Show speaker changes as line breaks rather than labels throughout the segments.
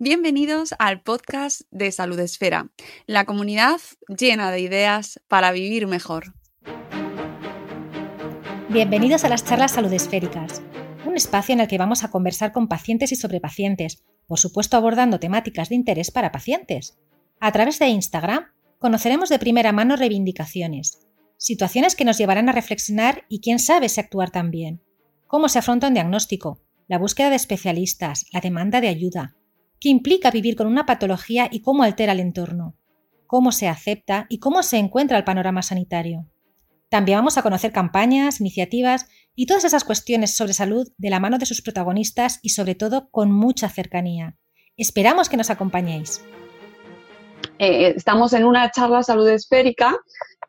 Bienvenidos al podcast de Salud Esfera, la comunidad llena de ideas para vivir mejor.
Bienvenidos a las charlas salud esféricas, un espacio en el que vamos a conversar con pacientes y sobre pacientes, por supuesto abordando temáticas de interés para pacientes. A través de Instagram conoceremos de primera mano reivindicaciones, situaciones que nos llevarán a reflexionar y quién sabe si actuar también, cómo se afronta un diagnóstico, la búsqueda de especialistas, la demanda de ayuda, qué implica vivir con una patología y cómo altera el entorno, cómo se acepta y cómo se encuentra el panorama sanitario. También vamos a conocer campañas, iniciativas y todas esas cuestiones sobre salud de la mano de sus protagonistas y sobre todo con mucha cercanía. Esperamos que nos acompañéis.
Eh, estamos en una charla salud esférica.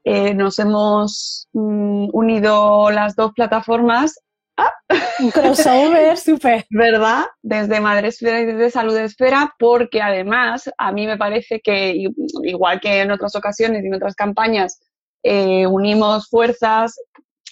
Eh, nos hemos mm, unido las dos plataformas.
¡Ah! Un crossover, súper.
¿Verdad? Desde Madre Esfera y desde Salud Esfera, porque además a mí me parece que, igual que en otras ocasiones y en otras campañas, eh, unimos fuerzas,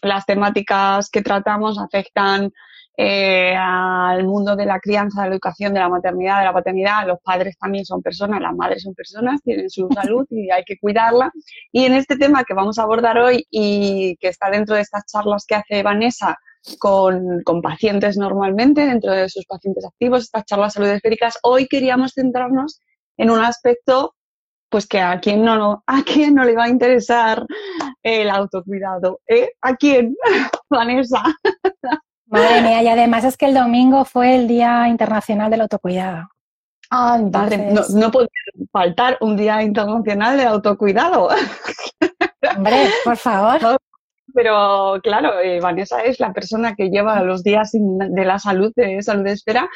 las temáticas que tratamos afectan eh, al mundo de la crianza, de la educación, de la maternidad, de la paternidad. Los padres también son personas, las madres son personas, tienen su salud y hay que cuidarla. Y en este tema que vamos a abordar hoy y que está dentro de estas charlas que hace Vanessa con, con pacientes normalmente, dentro de sus pacientes activos, estas charlas salud esféricas, hoy queríamos centrarnos en un aspecto pues que a quién no, a quién no le va a interesar el autocuidado, ¿eh? ¿A quién? Vanessa.
Madre mía, y además es que el domingo fue el Día Internacional del Autocuidado.
Ay, no, no puede faltar un Día Internacional del Autocuidado.
Hombre, por favor.
Pero claro, eh, Vanessa es la persona que lleva los días de la salud, de salud de espera,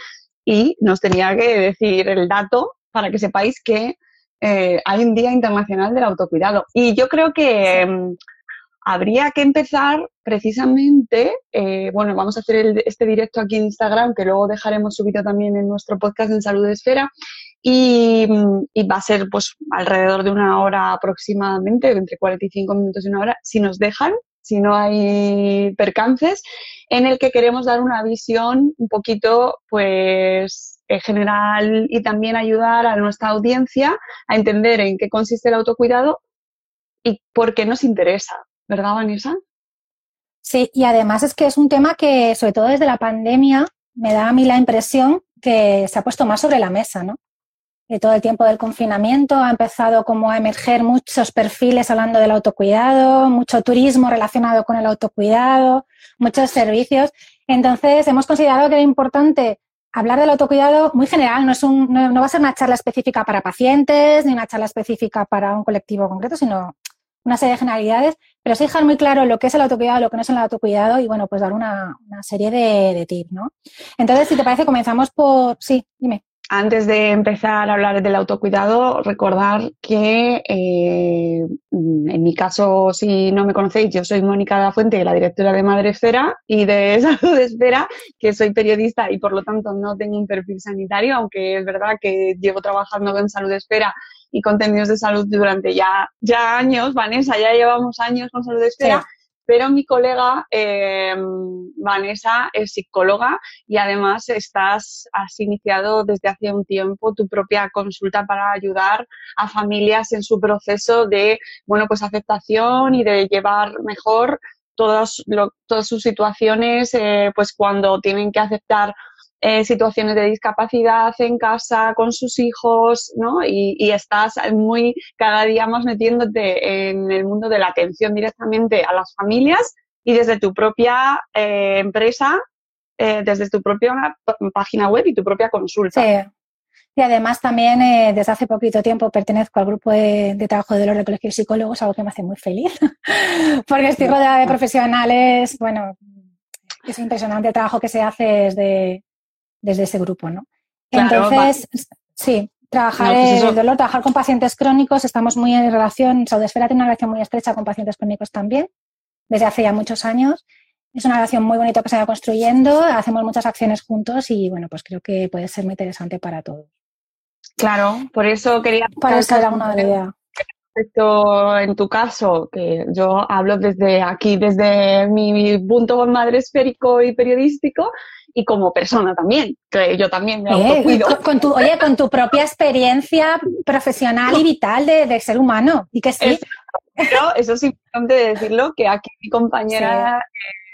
y nos tenía que decir el dato para que sepáis que eh, hay un Día Internacional del Autocuidado. Y yo creo que mm, habría que empezar precisamente, eh, bueno, vamos a hacer este directo aquí en Instagram, que luego dejaremos subido también en nuestro podcast en Salud Esfera, y, y, va a ser pues alrededor de una hora aproximadamente, entre 45 minutos y una hora, si nos dejan, si no hay percances, en el que queremos dar una visión un poquito, pues, en general y también ayudar a nuestra audiencia a entender en qué consiste el autocuidado y por qué nos interesa, ¿verdad, Vanessa?
Sí, y además es que es un tema que, sobre todo desde la pandemia, me da a mí la impresión que se ha puesto más sobre la mesa, ¿no? De todo el tiempo del confinamiento ha empezado como a emerger muchos perfiles hablando del autocuidado, mucho turismo relacionado con el autocuidado, muchos servicios. Entonces, hemos considerado que era importante hablar del autocuidado muy general, no, es un, no, va a ser una charla específica para pacientes ni una charla específica para un colectivo concreto, sino una serie de generalidades, pero sí dejar muy claro lo que es el autocuidado, lo que no es el autocuidado y, bueno, pues dar una, una serie de, de tips, ¿no? Entonces, si te parece, comenzamos por... Sí, dime.
Antes de empezar a hablar del autocuidado, recordar que eh, en mi caso, si no me conocéis, yo soy Mónica de la Fuente, la directora de Madre Esfera y de Salud Esfera, que soy periodista y por lo tanto no tengo un perfil sanitario, aunque es verdad que llevo trabajando con Salud Esfera y contenidos de salud durante ya, ya años. Vanessa, ya llevamos años con Salud Esfera pero mi colega eh, Vanessa es psicóloga y además estás, has iniciado desde hace un tiempo tu propia consulta para ayudar a familias en su proceso de, bueno, pues aceptación y de llevar mejor todas, todas sus situaciones, eh, pues cuando tienen que aceptar eh, situaciones de discapacidad en casa con sus hijos, ¿no? Y, y, estás muy cada día más metiéndote en el mundo de la atención directamente a las familias y desde tu propia eh, empresa, eh, desde tu propia página web y tu propia consulta.
Sí. Y además también eh, desde hace poquito tiempo pertenezco al grupo de, de trabajo de los de psicólogos, algo que me hace muy feliz, porque estoy rodeada de profesionales, bueno, es impresionante el trabajo que se hace desde, desde ese grupo, ¿no? Entonces, sí, trabajar pues el dolor, trabajar con pacientes crónicos, estamos muy en relación, Saudesfera tiene una relación muy estrecha con pacientes crónicos también, desde hace ya muchos años. Es una relación muy bonita que se va construyendo, hacemos muchas acciones juntos y bueno, pues creo que puede ser muy interesante para todos.
Claro, por eso quería...
Para eso era una idea.
Respecto en tu caso, que yo hablo desde aquí, desde mi punto madre esférico y periodístico, y como persona también, que yo también me eh, autocuido.
Con, tu, oye, con tu propia experiencia profesional y vital de, ser humano, y que sí.
Pero eso es importante decirlo, que aquí mi compañera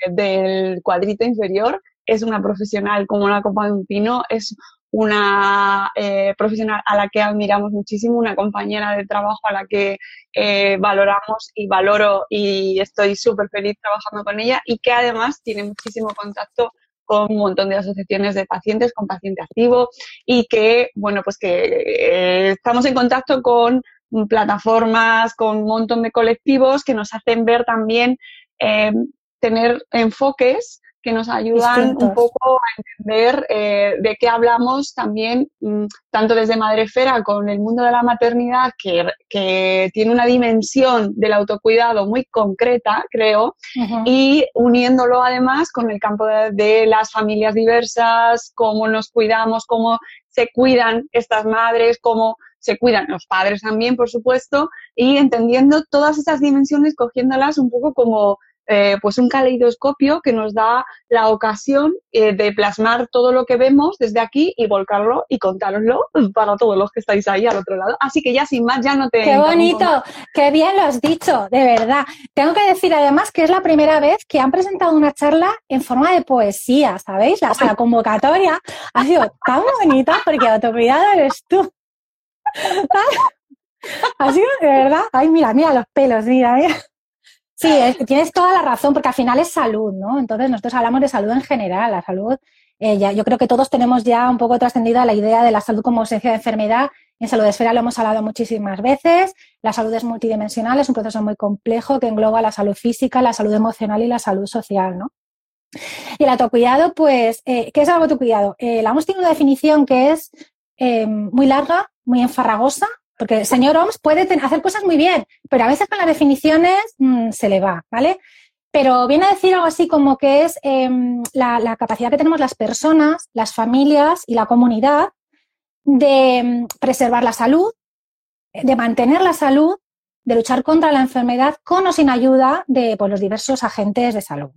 eh, del cuadrito inferior es una profesional como una copa de un pino, es una eh, profesional a la que admiramos muchísimo, una compañera de trabajo a la que eh, valoramos y valoro y estoy súper feliz trabajando con ella y que además tiene muchísimo contacto con un montón de asociaciones de pacientes, con paciente activo y que, bueno, pues que eh, estamos en contacto con plataformas, con un montón de colectivos que nos hacen ver también, tener enfoques que nos ayudan un poco a entender eh, de qué hablamos también, mm, tanto desde Madrefera con el mundo de la maternidad, que, que, tiene una dimensión del autocuidado muy concreta, creo, y uniéndolo además con el campo de, las familias diversas, cómo nos cuidamos, cómo se cuidan estas madres, cómo se cuidan los padres también, por supuesto, y entendiendo todas esas dimensiones, cogiéndolas un poco como eh, pues un caleidoscopio que nos da la ocasión eh, de plasmar todo lo que vemos desde aquí y volcarlo y contároslo para todos los que estáis ahí al otro lado. Así que ya sin más, ya no te...
Qué bonito, qué bien lo has dicho, de verdad. Tengo que decir además que es la primera vez que han presentado una charla en forma de poesía, ¿sabéis? La, la convocatoria ha sido tan bonita porque autocuidado eres tú. Ha sido de verdad. Ay, mira, mira los pelos, mira, mira. Sí, tienes toda la razón, porque al final es salud, ¿no? Entonces nosotros hablamos de salud en general, la salud, eh, ya, yo creo que todos tenemos ya un poco trascendida la idea de la salud como ausencia de enfermedad. En salud esfera lo hemos hablado muchísimas veces. La salud es multidimensional, es un proceso muy complejo que engloba la salud física, la salud emocional y la salud social, ¿no? Y el autocuidado, pues, eh, ¿qué es el autocuidado? Eh, la hemos tenido una definición que es eh, muy larga, muy enfarragosa, porque el señor OMS puede hacer cosas muy bien, pero a veces con las definiciones mm, se le va, ¿vale? Pero viene a decir algo así como que es em, la, capacidad que tenemos las personas, las familias y la comunidad de em, preservar la salud, de mantener la salud, de luchar contra la enfermedad con o sin ayuda de pues, los diversos agentes de salud.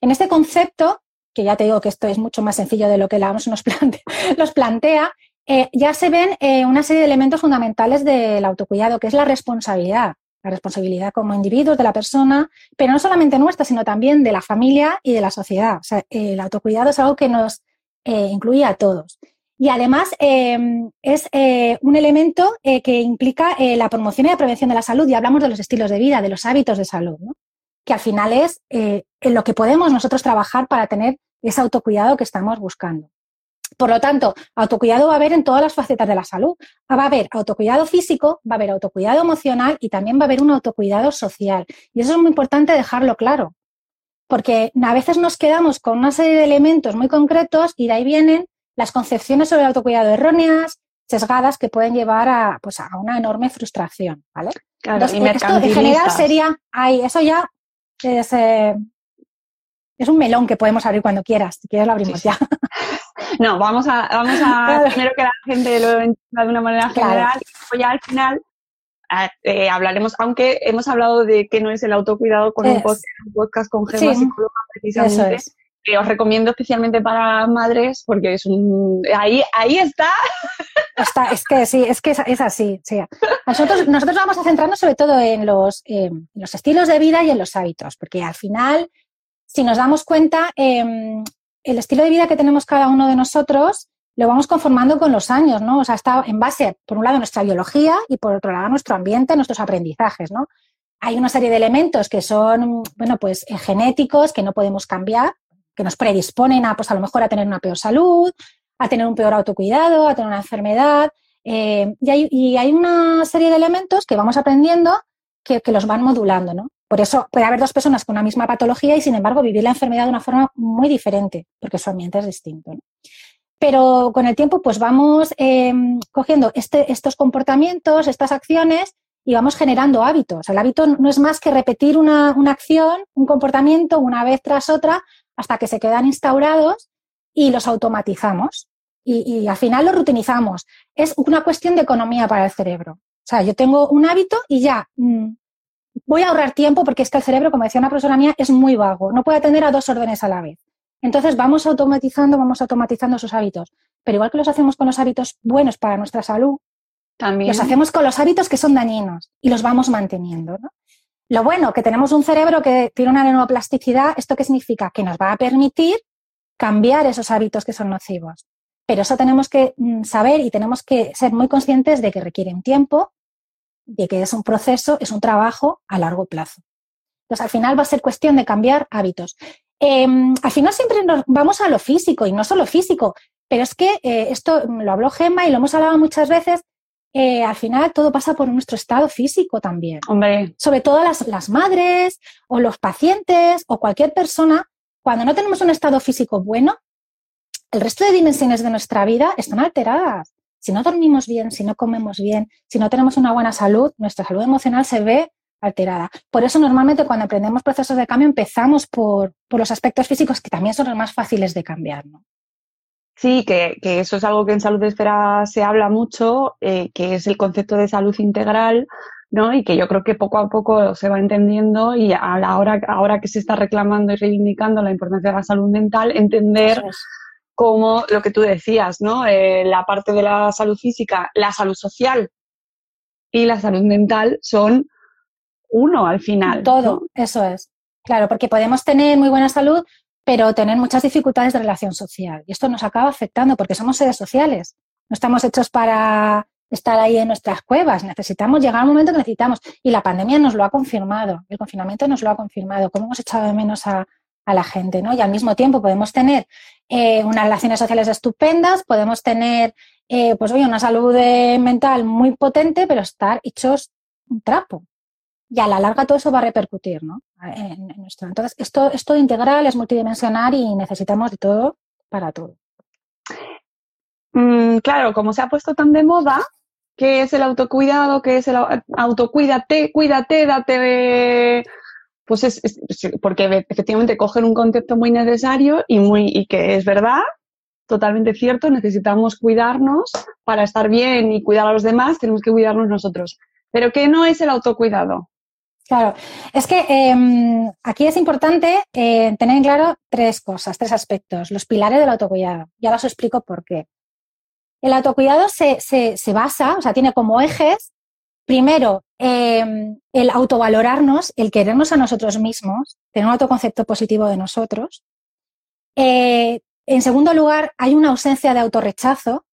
En este concepto, que ya te digo que esto es mucho más sencillo de lo que la OMS nos nos plantea eh, ya se ven eh, una serie de elementos fundamentales del autocuidado, que es la responsabilidad, la responsabilidad como individuos de la persona, pero no solamente nuestra, sino también de la familia y de la sociedad. O sea, el autocuidado es algo que nos eh, incluye a todos. Y además em, es un elemento que implica la promoción y la prevención de la salud, y hablamos de los estilos de vida, de los hábitos de salud, que al final es en lo que podemos nosotros trabajar para tener ese autocuidado que estamos buscando. Por lo tanto, autocuidado va a haber en todas las facetas de la salud. Va a haber autocuidado físico, va a haber autocuidado emocional y también va a haber un autocuidado social. Y eso es muy importante dejarlo claro, porque a veces nos quedamos con una serie de elementos muy concretos y de ahí vienen las concepciones sobre el autocuidado erróneas, sesgadas, que pueden llevar a, pues, a una enorme frustración. ¿vale?
Claro, y esto
en general sería, ay, eso ya es, eh, es un melón que podemos abrir cuando quieras. Si quieres lo abrimos ya.
No, vamos a, vamos a primero que la gente lo entienda de una manera general y ya al final eh, hablaremos, aunque hemos hablado de que no es el autocuidado con un, podcast, con Gemma psicóloga precisamente. Que os recomiendo especialmente para madres porque es un ahí ahí está.
está es que sí es que es, así sí. nosotros nosotros vamos a centrarnos sobre todo en los, en los estilos de vida y en los hábitos porque al final si nos damos cuenta eh, el estilo de vida que tenemos cada uno de nosotros lo vamos conformando con los años, ¿no? O sea, está en base, por un lado, nuestra biología y por otro lado, nuestro ambiente, nuestros aprendizajes, ¿no? Hay una serie de elementos que son, bueno, pues eh, genéticos, que no podemos cambiar, que nos predisponen a, pues a lo mejor a tener una peor salud, a tener un peor autocuidado, a tener una enfermedad. Eh, y, hay, y, hay, una serie de elementos que vamos aprendiendo que, que los van modulando, ¿no? Por eso puede haber dos personas con una misma patología y, sin embargo, vivir la enfermedad de una forma muy diferente, porque su ambiente es distinto. pero con el tiempo pues vamos em, cogiendo este, estos comportamientos, estas acciones y vamos generando hábitos. El hábito no es más que repetir una, acción, un comportamiento una vez tras otra hasta que se quedan instaurados y los automatizamos. Y, al final lo rutinizamos. Es una cuestión de economía para el cerebro. O sea, yo tengo un hábito y ya mm, voy a ahorrar tiempo porque es que el cerebro, como decía una profesora mía, es muy vago. No puede atender a dos órdenes a la vez. Entonces vamos automatizando, vamos automatizando esos hábitos. Pero igual que los hacemos con los hábitos buenos para nuestra salud, también los hacemos con los hábitos que son dañinos y los vamos manteniendo. Lo bueno, que tenemos un cerebro que tiene una neuroplasticidad, ¿esto qué significa? Que nos va a permitir cambiar esos hábitos que son nocivos. Pero eso tenemos que mm, saber y tenemos que ser muy conscientes de que requieren tiempo, de que es un proceso, es un trabajo a largo plazo. Entonces, al final va a ser cuestión de cambiar hábitos. Em, al final siempre nos vamos a lo físico y no solo físico, pero es que eh, esto lo habló Gemma y lo hemos hablado muchas veces. Eh, al final todo pasa por nuestro estado físico también.
Hombre.
Sobre todo las, las madres o los pacientes o cualquier persona, cuando no tenemos un estado físico bueno, el resto de dimensiones de nuestra vida están alteradas. Si no dormimos bien, si no comemos bien, si no tenemos una buena salud, nuestra salud emocional se ve alterada. Por eso normalmente cuando aprendemos procesos de cambio empezamos por, los aspectos físicos que también son los más fáciles de cambiar.
Sí, que, eso es algo que en salud de esfera se habla mucho, eh, que es el concepto de salud integral, ¿no? Y que yo creo que poco a poco se va entendiendo y a la hora, ahora que se está reclamando y reivindicando la importancia de la salud mental, entender cómo lo que tú decías, ¿no? Eh, la parte de la salud física, la salud social y la salud mental son uno al final.
Todo, eso es. Claro, porque podemos tener muy buena salud, pero tener muchas dificultades de relación social. Y esto nos acaba afectando porque somos seres sociales. No estamos hechos para estar ahí en nuestras cuevas. Necesitamos llegar al momento que necesitamos. Y la pandemia nos lo ha confirmado. El confinamiento nos lo ha confirmado. Cómo hemos echado de menos a, la gente, ¿no? Y al mismo tiempo podemos tener eh, unas relaciones sociales estupendas, podemos tener, eh, pues oye, una salud eh, mental muy potente, pero estar hechos un trapo y a la larga todo eso va a repercutir ¿no? en, nuestro. Entonces, esto es todo integral, es multidimensional y necesitamos de todo para todo.
Mm, claro, como se ha puesto tan de moda, ¿qué es el autocuidado? ¿Qué es el autocuídate? Cuídate, date. Pues es, porque efectivamente cogen un concepto muy necesario y, muy, y que es verdad, totalmente cierto, necesitamos cuidarnos para estar bien y cuidar a los demás, tenemos que cuidarnos nosotros. Pero ¿qué no es el autocuidado?
Claro, es que em, aquí es importante eh, tener en claro tres cosas, tres aspectos, los pilares del autocuidado. Ya os explico por qué. El autocuidado se, basa, o sea, tiene como ejes, primero, em, el autovalorarnos, el querernos a nosotros mismos, tener un autoconcepto positivo de nosotros. Eh, en segundo lugar, hay una ausencia de autorrechazo,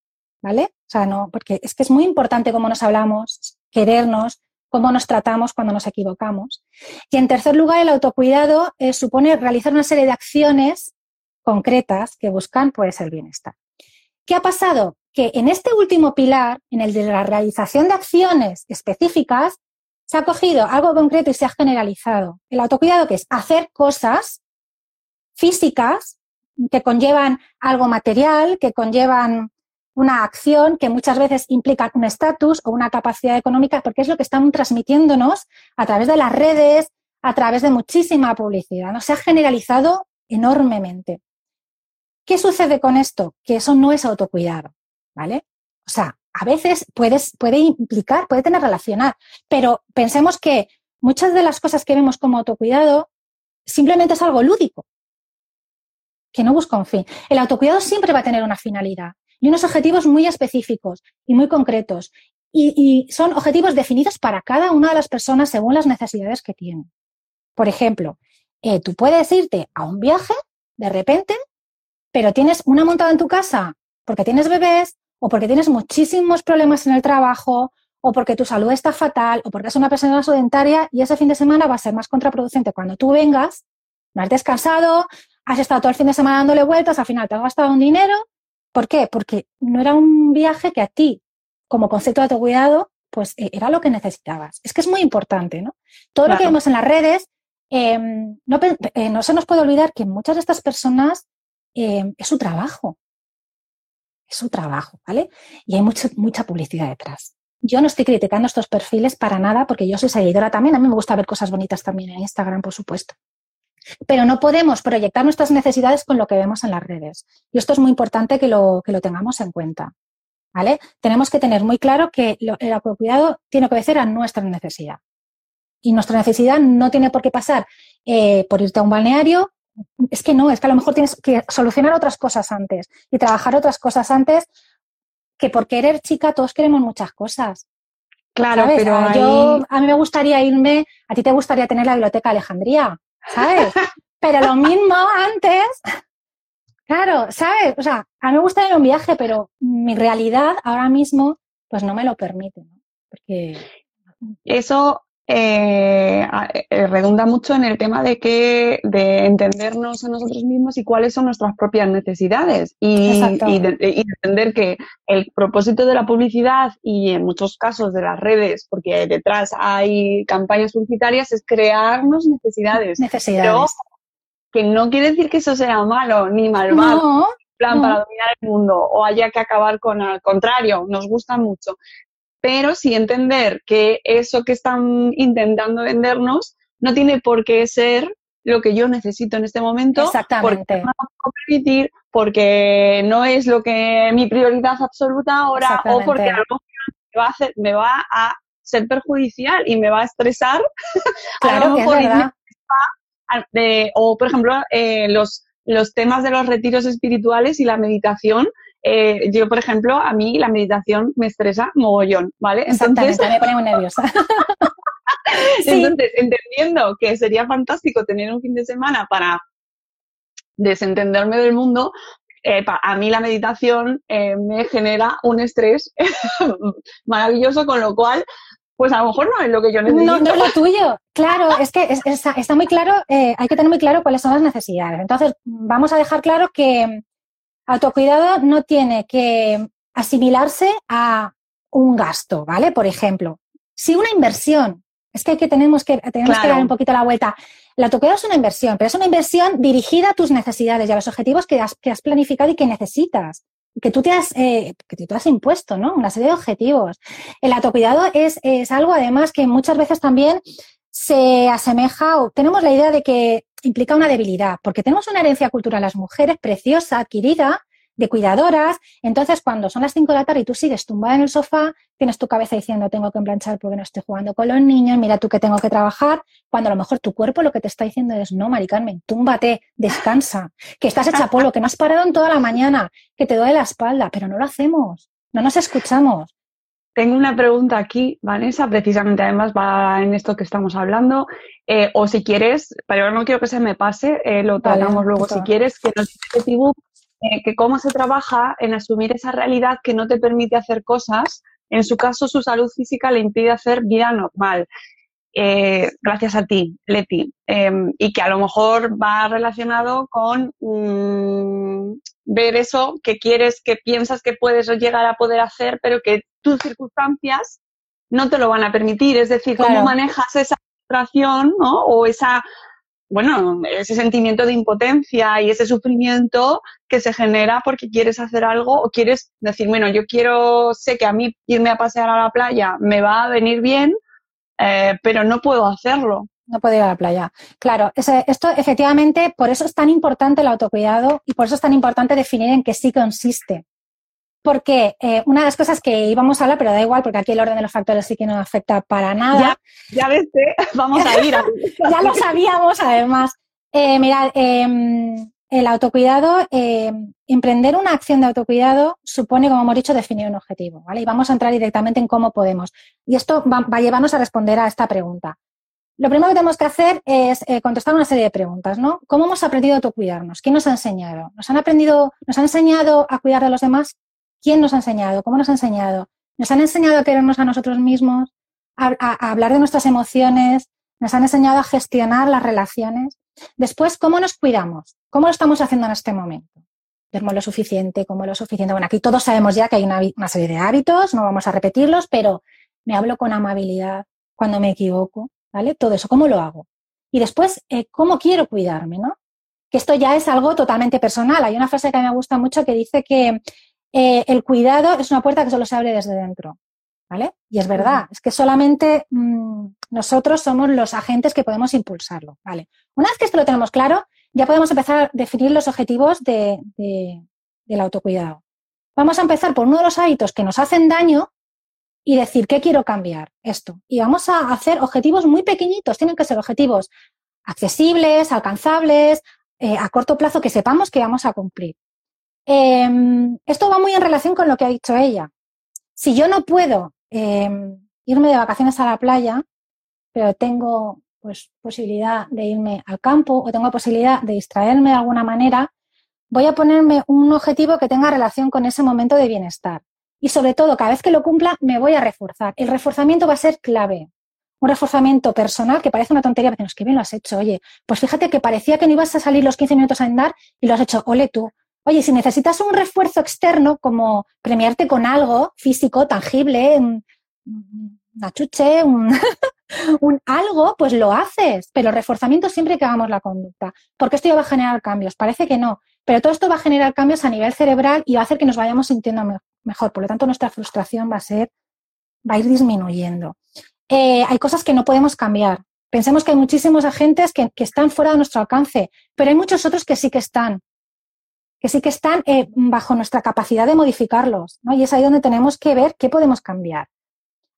¿vale? O sea, no, porque es que es muy importante cómo nos hablamos, querernos, cómo nos tratamos cuando nos equivocamos. Y en tercer lugar, el autocuidado eh, supone realizar una serie de acciones concretas que buscan pues, el bienestar. ¿Qué ha pasado? Que en este último pilar, en el de la realización de acciones específicas, se ha cogido algo concreto y se ha generalizado. El autocuidado, que es hacer cosas físicas que conllevan algo material, que conllevan una acción que muchas veces implica un estatus o una capacidad económica, porque es lo que están transmitiéndonos a través de las redes, a través de muchísima publicidad. ¿no? Se ha generalizado enormemente. ¿Qué sucede con esto? Que eso no es autocuidado, ¿vale? O sea, a veces puedes, puede implicar, puede tener relacionar, pero pensemos que muchas de las cosas que vemos como autocuidado simplemente es algo lúdico, que no busca un fin. El autocuidado siempre va a tener una finalidad y unos objetivos muy específicos y muy concretos. Y, son objetivos definidos para cada una de las personas según las necesidades que tienen. Por ejemplo, eh, tú puedes irte a un viaje de repente, pero tienes una montada en tu casa porque tienes bebés o porque tienes muchísimos problemas en el trabajo o porque tu salud está fatal o porque eres una persona sedentaria y ese fin de semana va a ser más contraproducente cuando tú vengas, no has descansado, has estado todo el fin de semana dándole vueltas, al final te has gastado un dinero ¿Por qué? Porque no era un viaje que a ti, como concepto de autocuidado, pues eh, era lo que necesitabas. Es que es muy importante, ¿no? Todo lo que vemos en las redes, em, eh, no, se nos puede olvidar que muchas de estas personas em, es su trabajo. Es su trabajo, ¿vale? Y hay mucha publicidad detrás. Yo no estoy criticando estos perfiles para nada porque yo soy seguidora también. A mí me gusta ver cosas bonitas también en Instagram, por supuesto. Pero no podemos proyectar nuestras necesidades con lo que vemos en las redes. Y esto es muy importante que lo, que lo tengamos en cuenta. ¿Vale? Tenemos que tener muy claro que el autocuidado tiene que obedecer a nuestra necesidad. Y nuestra necesidad no tiene por qué pasar eh, por irte a un balneario. Es que no, es que a lo mejor tienes que solucionar otras cosas antes y trabajar otras cosas antes que por querer chica todos queremos muchas cosas.
Claro, pero
yo a mí me gustaría irme, a ti te gustaría tener la biblioteca Alejandría, ¿sabes? pero lo mismo antes, claro, ¿sabes? O sea, a mí me gustaría un viaje, pero mi realidad ahora mismo pues no me lo permite, ¿no? Porque
eso eh, eh, redunda mucho en el tema de que de entendernos a nosotros mismos y cuáles son nuestras propias necesidades y, entender que el propósito de la publicidad y en muchos casos de las redes, porque detrás hay campañas publicitarias, es crearnos necesidades.
Necesidades.
que no quiere decir que eso sea malo ni malvado. plan para dominar el mundo o haya que acabar con al contrario, nos gusta mucho pero sí entender que eso que están intentando vendernos no tiene por qué ser lo que yo necesito en este momento.
Exactamente.
Porque no me puedo permitir, porque no es lo que mi prioridad absoluta ahora, o porque algo me va a hacer, me va a ser perjudicial y me va a estresar.
Claro, que
es o, por ejemplo, eh, los, los temas de los retiros espirituales y la meditación, eh, yo, por ejemplo, a mí la meditación me estresa mogollón, ¿vale?
Entonces, me pone muy nerviosa.
Entonces, entendiendo que sería fantástico tener un fin de semana para desentenderme del mundo, eh, a mí la meditación eh, me genera un estrés maravilloso, con lo cual, pues a lo mejor no es lo que yo necesito.
No, no es lo tuyo. Claro, es que está, muy claro, hay que tener muy claro cuáles son las necesidades. Entonces, vamos a dejar claro que Autocuidado no tiene que asimilarse a un gasto, ¿vale? Por ejemplo, si una inversión, es que, que tenemos que, tenemos que dar un poquito la vuelta. El autocuidado es una inversión, pero es una inversión dirigida a tus necesidades y a los objetivos que has, que has planificado y que necesitas que tú te has, eh, que tú has impuesto, ¿no? Una serie de objetivos. El autocuidado es, es algo, además, que muchas veces también se asemeja o tenemos la idea de que implica una debilidad, porque tenemos una herencia cultural las mujeres preciosa, adquirida, de cuidadoras. Entonces, cuando son las 5 de la tarde y tú sigues tumbada en el sofá, tienes tu cabeza diciendo, tengo que planchar porque no estoy jugando con los niños, mira tú que tengo que trabajar, cuando a lo mejor tu cuerpo lo que te está diciendo es, no, Mari Carmen, túmbate, descansa, que estás hecha polvo, que no has parado en toda la mañana, que te duele la espalda, pero no lo hacemos, no nos escuchamos.
Tengo una pregunta aquí, Vanessa, precisamente además va en esto que estamos hablando. Eh, o si quieres, pero no quiero que se me pase, eh, lo tratamos luego si quieres, que nos dice eh, que cómo se trabaja en asumir esa realidad que no te permite hacer cosas. En su caso, su salud física le impide hacer vida normal. Eh, gracias a ti, Leti, em, y que a lo mejor va relacionado con mm, ver eso que quieres, que piensas que puedes llegar a poder hacer, pero que tus circunstancias no te lo van a permitir. Es decir, cómo manejas esa frustración ¿no? o esa, bueno, ese sentimiento de impotencia y ese sufrimiento que se genera porque quieres hacer algo o quieres decir, bueno, yo quiero, sé que a mí irme a pasear a la playa me va a venir bien, eh, pero no puedo hacerlo.
No puedo ir a la playa. Claro, esto efectivamente, por eso es tan importante el autocuidado y por eso es tan importante definir en qué sí consiste. Porque eh, una de las cosas que íbamos a hablar, pero da igual, porque aquí el orden de los factores sí que no afecta para nada.
Ya, ya ves, ¿eh? vamos a ir. A...
ya lo sabíamos, además. Eh, mirad, em, el autocuidado, emprender una acción de autocuidado supone, como hemos dicho, definir un objetivo, ¿vale? Y vamos a entrar directamente en cómo podemos. Y esto va, va a llevarnos a responder a esta pregunta. Lo primero que tenemos que hacer es eh, contestar una serie de preguntas, ¿no? ¿Cómo hemos aprendido a autocuidarnos? ¿Quién nos ha enseñado? ¿Nos han aprendido, nos han enseñado a cuidar de los demás? ¿Quién nos ha enseñado? ¿Cómo nos ha enseñado? ¿Nos han enseñado a querernos a nosotros mismos? A, hablar de nuestras emociones? ¿Nos han enseñado a gestionar las relaciones? Después, ¿cómo nos cuidamos? ¿Cómo lo estamos haciendo en este momento? ¿Duermo lo suficiente? ¿Cómo lo suficiente? Bueno, aquí todos sabemos ya que hay una serie de hábitos, no vamos a repetirlos, pero me hablo con amabilidad cuando me equivoco, ¿vale? Todo eso, ¿cómo lo hago? Y después, eh, ¿cómo quiero cuidarme, no? Que esto ya es algo totalmente personal. Hay una frase que me gusta mucho que dice que eh, el cuidado es una puerta que solo se abre desde dentro. ¿Vale? Y es verdad, es que solamente mm, nosotros somos los agentes que podemos impulsarlo. ¿vale? Una vez que esto lo tenemos claro, ya podemos empezar a definir los objetivos de, del autocuidado. Vamos a empezar por uno de los hábitos que nos hacen daño y decir, ¿qué quiero cambiar? Esto. Y vamos a hacer objetivos muy pequeñitos. Tienen que ser objetivos accesibles, alcanzables, eh, a corto plazo, que sepamos que vamos a cumplir. Em, esto va muy en relación con lo que ha dicho ella. Si yo no puedo em, irme de vacaciones a la playa, pero tengo pues, posibilidad de irme al campo o tengo posibilidad de distraerme de alguna manera, voy a ponerme un objetivo que tenga relación con ese momento de bienestar. Y sobre todo, cada vez que lo cumpla, me voy a reforzar. El reforzamiento va a ser clave. Un reforzamiento personal que parece una tontería, pero es que bien lo has hecho. Oye, pues fíjate que parecía que no ibas a salir los 15 minutos a andar y lo has hecho. Ole tú. Oye, si necesitas un refuerzo externo, como premiarte con algo físico, tangible, una chuche, un, un, algo, pues lo haces. Pero reforzamiento siempre que hagamos la conducta. Porque esto ya va a generar cambios. Parece que no. Pero todo esto va a generar cambios a nivel cerebral y va a hacer que nos vayamos sintiendo mejor. Por lo tanto, nuestra frustración va a ser, va a ir disminuyendo. Eh, hay cosas que no podemos cambiar. Pensemos que hay muchísimos agentes que, están fuera de nuestro alcance, pero hay muchos otros que sí que están, que sí que están eh, bajo nuestra capacidad de modificarlos, ¿no? Y es ahí donde tenemos que ver qué podemos cambiar.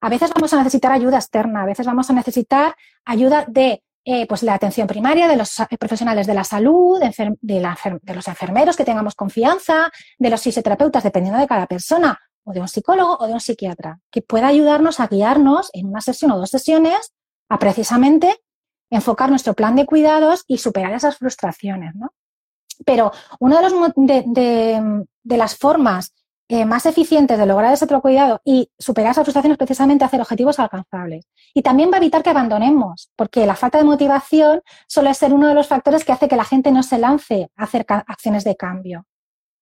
A veces vamos a necesitar ayuda externa, a veces vamos a necesitar ayuda de eh, pues la atención primaria de los eh, profesionales de la salud, de, los enfermeros que tengamos confianza, de los fisioterapeutas, dependiendo de cada persona, o de un psicólogo o de un psiquiatra, que pueda ayudarnos a guiarnos en una sesión o dos sesiones a precisamente enfocar nuestro plan de cuidados y superar esas frustraciones. ¿no? Pero una de, los, de las formas eh, más eficientes de lograr ese cuidado y superar esa frustración es precisamente hacer objetivos alcanzables. Y también va a evitar que abandonemos, porque la falta de motivación suele ser uno de los factores que hace que la gente no se lance a hacer acciones de cambio.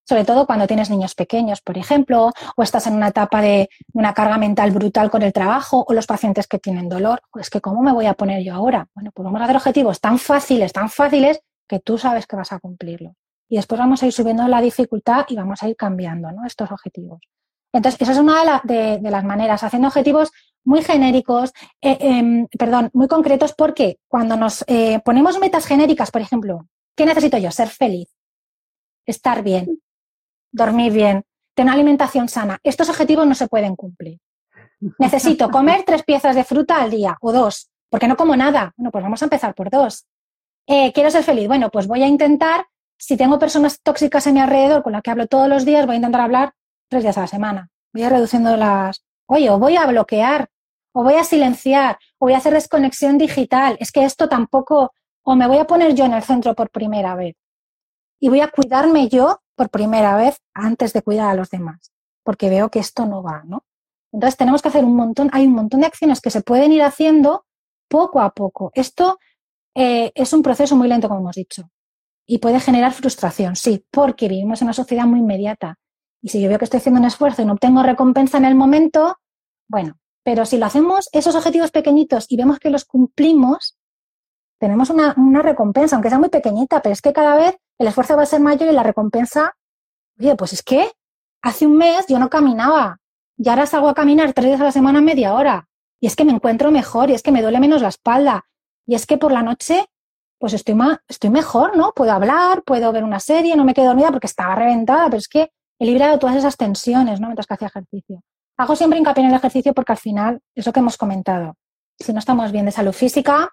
Sobre todo cuando tienes niños pequeños, por ejemplo, o estás en una etapa de una carga mental brutal con el trabajo, o los pacientes que tienen dolor. Es que, ¿cómo me voy a poner yo ahora? Bueno, pues vamos a hacer objetivos tan fáciles, tan fáciles, que tú sabes que vas a cumplirlo y después vamos a ir subiendo la dificultad y vamos a ir cambiando estos objetivos. Entonces, esa es una de, las maneras, haciendo objetivos muy genéricos, eh, em, perdón, muy concretos, porque cuando nos eh, ponemos metas genéricas, por ejemplo, ¿qué necesito yo? Ser feliz, estar bien, dormir bien, tener una alimentación sana. Estos objetivos no se pueden cumplir. Necesito comer tres piezas de fruta al día o dos, porque no como nada. Bueno, pues vamos a empezar por dos. Eh, quiero ser feliz. Bueno, pues voy a intentar si tengo personas tóxicas a mi alrededor con las que hablo todos los días, voy a intentar hablar tres días a la semana. Voy a ir reduciendo las. Oye, o voy a bloquear, o voy a silenciar, o voy a hacer desconexión digital. Es que esto tampoco. O me voy a poner yo en el centro por primera vez. Y voy a cuidarme yo por primera vez antes de cuidar a los demás. Porque veo que esto no va, ¿no? Entonces tenemos que hacer un montón, hay un montón de acciones que se pueden ir haciendo poco a poco. Esto eh, es un proceso muy lento, como hemos dicho. Y puede generar frustración, sí, porque vivimos en una sociedad muy inmediata. Y si yo veo que estoy haciendo un esfuerzo y no obtengo recompensa en el momento, bueno, pero si lo hacemos esos objetivos pequeñitos y vemos que los cumplimos, tenemos una, recompensa, aunque sea muy pequeñita, pero es que cada vez el esfuerzo va a ser mayor y la recompensa, oye, pues es que hace un mes yo no caminaba y ahora salgo a caminar tres días a la semana media hora y es que me encuentro mejor y es que me duele menos la espalda y es que por la noche pues estoy, estoy mejor, ¿no? Puedo hablar, puedo ver una serie, no me quedo dormida porque estaba reventada, pero es que he librado todas esas tensiones, ¿no? Mientras que hacía ejercicio. Hago siempre hincapié en el ejercicio porque al final es lo que hemos comentado. Si no estamos bien de salud física.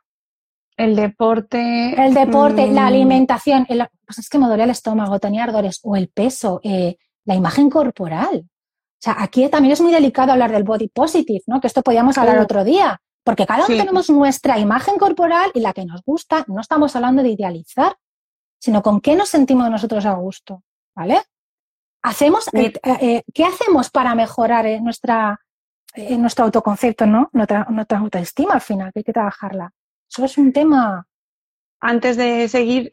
El deporte.
El deporte, la mm. alimentación. pues es que me dolía el estómago, tenía ardores. O el peso, eh, la imagen corporal. O sea, aquí también es muy delicado hablar del body positive, ¿no? Que esto podíamos hablar otro día. Porque cada uno tenemos nuestra imagen corporal y la que nos gusta. No estamos hablando de idealizar, sino con qué nos sentimos nosotros a gusto. ¿Vale? Hacemos, eh, eh, ¿Qué hacemos para mejorar eh, nuestra, nuestro autoconcepto, ¿no? Nuestra, nuestra autoestima al final, que hay que trabajarla. Eso es un tema
antes de seguir,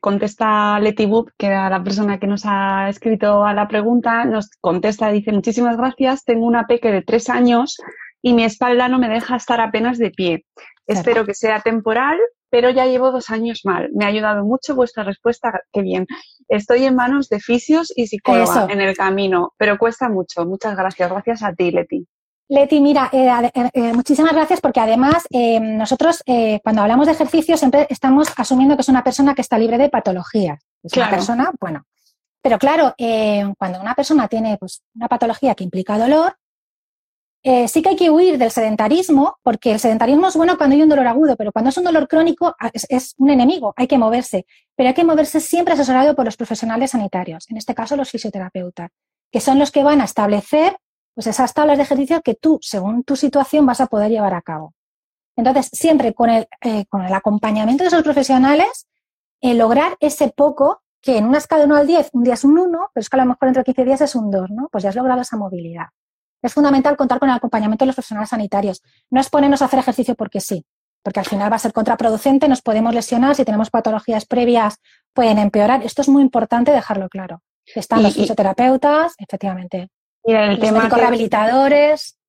contesta Leti que era la persona que nos ha escrito a la pregunta, nos contesta, dice, muchísimas gracias, tengo una peque de tres años y mi espalda no me deja estar apenas de pie. Espero que sea temporal pero ya llevo dos años mal. Me ha ayudado mucho vuestra respuesta, qué bien. Estoy en manos de fisios y psicólogos en el camino, pero cuesta mucho. Muchas gracias. Gracias a ti, Leti.
Leti, mira, eh, eh, eh, muchísimas gracias porque además nosotros cuando hablamos de ejercicio siempre estamos asumiendo que es una persona que está libre de patologías. Es una persona, bueno, pero claro, cuando una persona tiene pues, una patología que implica dolor, sí que hay que huir del sedentarismo, porque el sedentarismo es bueno cuando hay un dolor agudo, pero cuando es un dolor crónico ah, es, un enemigo, hay que moverse. Pero hay que moverse siempre asesorado por los profesionales sanitarios, en este caso los fisioterapeutas, que son los que van a establecer pues esas tablas de ejercicio que tú, según tu situación, vas a poder llevar a cabo. Entonces, siempre con el, eh, con el acompañamiento de esos profesionales, eh, lograr ese poco que en una escala de 1 al 10, un día es un 1, pero es que a lo mejor entre 15 días es un 2, ¿no? Pues ya has logrado esa movilidad. Es fundamental contar con el acompañamiento de los profesionales sanitarios. No es ponernos a hacer ejercicio porque sí, porque al final va a ser contraproducente, nos podemos lesionar, si tenemos patologías previas pueden empeorar. Esto es muy importante dejarlo claro. Están los fisioterapeutas, efectivamente.
Y el
los
tema
rehabilitadores.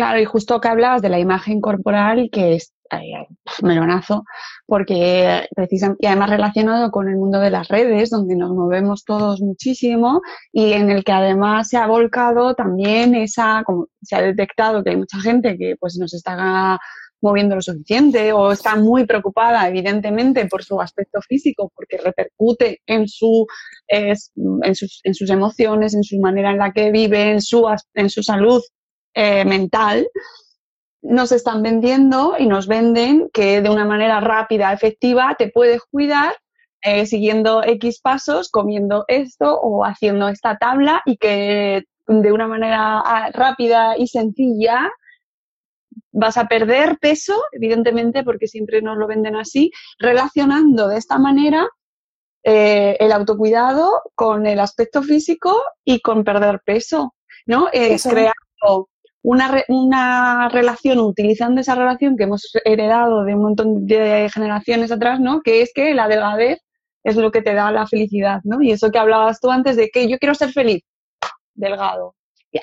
Claro, y justo que hablabas de la imagen corporal, que es melonazo, porque precisamente, y además relacionado con el mundo de las redes, donde nos movemos todos muchísimo y en el que además se ha volcado también esa, como se ha detectado que hay mucha gente que pues nos está moviendo lo suficiente o está muy preocupada, evidentemente, por su aspecto físico, porque repercute en, su, en, sus, en sus emociones, en su manera en la que vive, en su, en su salud eh, mental, nos están vendiendo y nos venden que de una manera rápida, efectiva, te puedes cuidar eh, siguiendo X pasos, comiendo esto o haciendo esta tabla y que de una manera ah, rápida y sencilla vas a perder peso, evidentemente, porque siempre nos lo venden así, relacionando de esta manera eh, el autocuidado con el aspecto físico y con perder peso, ¿no? Eh, creando una, una relación, utilizando esa relación que hemos heredado de un montón de generaciones atrás, ¿no? Que es que la delgadez es lo que te da la felicidad, ¿no? Y eso que hablabas tú antes de que yo quiero ser feliz, delgado,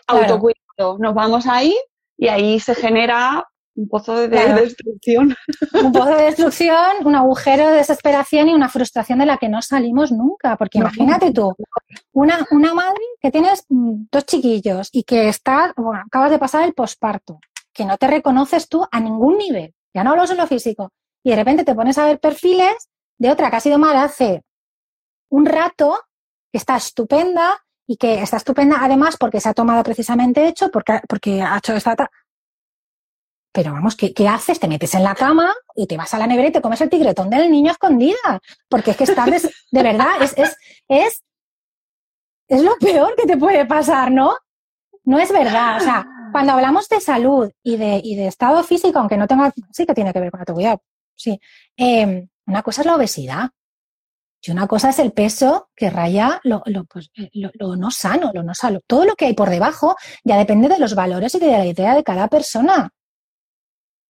autocuidado, nos vamos ahí y ahí se genera un pozo de, destrucción.
Un pozo de destrucción, un agujero de desesperación y una frustración de la que no salimos nunca. Porque imagínate tú, una, una madre que tienes mm, dos chiquillos y que está, bueno, acabas de pasar el posparto, que no te reconoces tú a ningún nivel, ya no hablo solo físico, y de repente te pones a ver perfiles de otra que ha sido madre hace un rato, que está estupenda y que está estupenda además porque se ha tomado precisamente hecho, porque, porque ha hecho esta pero vamos, ¿qué, ¿qué, haces? Te metes en la cama y te vas a la nevera y te comes el tigretón del niño escondida. Porque es que estás, de verdad, es, es, es, es lo peor que te puede pasar, ¿no? No es verdad. O sea, cuando hablamos de salud y de, y de estado físico, aunque no tenga, sí que tiene que ver con tu cuidado, sí. Eh, una cosa es la obesidad. Y una cosa es el peso que raya lo, lo, pues, lo, lo, no sano, lo no sano. Todo lo que hay por debajo ya depende de los valores y de la idea de cada persona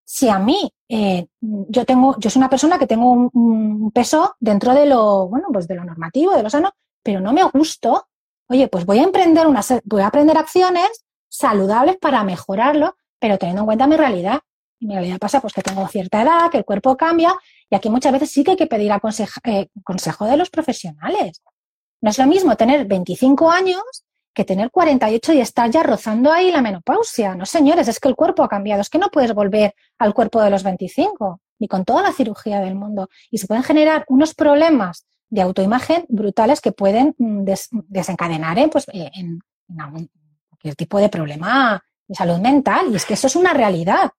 si a mí, eh, yo tengo, yo soy una persona que tengo un, peso dentro de lo, bueno, pues de lo normativo, de lo sano, pero no me gusto, oye, pues voy a emprender una, voy a aprender acciones saludables para mejorarlo, pero teniendo en cuenta mi realidad. Y mi realidad pasa pues que tengo cierta edad, que el cuerpo cambia, y aquí muchas veces sí que hay que pedir eh, consejo de los profesionales. No es lo mismo tener 25 años que tener 48 y estar ya rozando ahí la menopausia. No, señores, es que el cuerpo ha cambiado, es que no puedes volver al cuerpo de los 25, ni con toda la cirugía del mundo. Y se pueden generar unos problemas de autoimagen brutales que pueden mm, desencadenar ¿eh? pues, eh, en, cualquier tipo de problema de salud mental. Y es que eso es una realidad.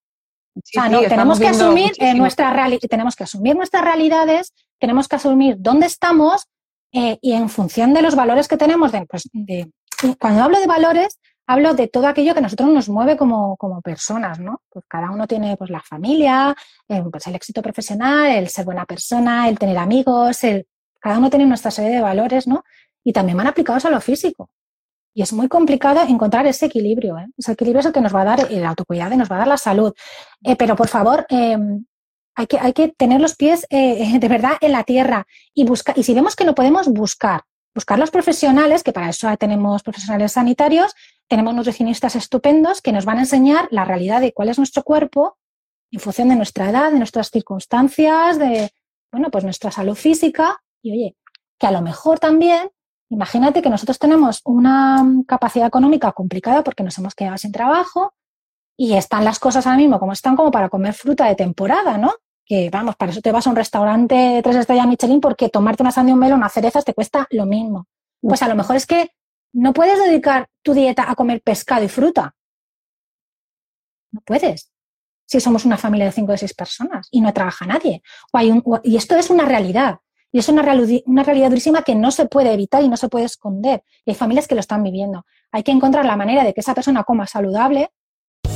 tenemos que asumir eh, nuestra tenemos que asumir nuestras realidades, tenemos que asumir dónde estamos y en función de los valores que tenemos de, pues, de, cuando hablo de valores, hablo de todo aquello que a nosotros nos mueve como, como personas, ¿no? Pues cada uno tiene pues la familia, eh, pues el éxito profesional, el ser buena persona, el tener amigos, el, cada uno tiene nuestra serie de valores, ¿no? Y también van aplicados a lo físico. Y es muy complicado encontrar ese equilibrio. ¿eh? Ese equilibrio es el que nos va a dar el autocuidado y nos va a dar la salud. Eh, pero por favor, em, hay, que, hay que tener los pies eh, de verdad en la tierra y buscar. Y si vemos que no podemos buscar buscar los profesionales, que para eso tenemos profesionales sanitarios, tenemos nutricionistas estupendos que nos van a enseñar la realidad de cuál es nuestro cuerpo en función de nuestra edad, de nuestras circunstancias, de, bueno, pues nuestra salud física. Y oye, que a lo mejor también, imagínate que nosotros tenemos una capacidad económica complicada porque nos hemos quedado sin trabajo y están las cosas ahora mismo como están como para comer fruta de temporada, ¿no? Que vamos, para eso te vas a un restaurante tres estrellas Michelin porque tomarte una sandía, un melón, unas cerezas te cuesta lo mismo. Pues a lo mejor es que no puedes dedicar tu dieta a comer pescado y fruta. No puedes. Si somos una familia de cinco o seis personas y no trabaja nadie. O hay un, y esto es una realidad. Y es una, una realidad durísima que no se puede evitar y no se puede esconder. Y hay familias que lo están viviendo. Hay que encontrar la manera de que esa persona coma saludable.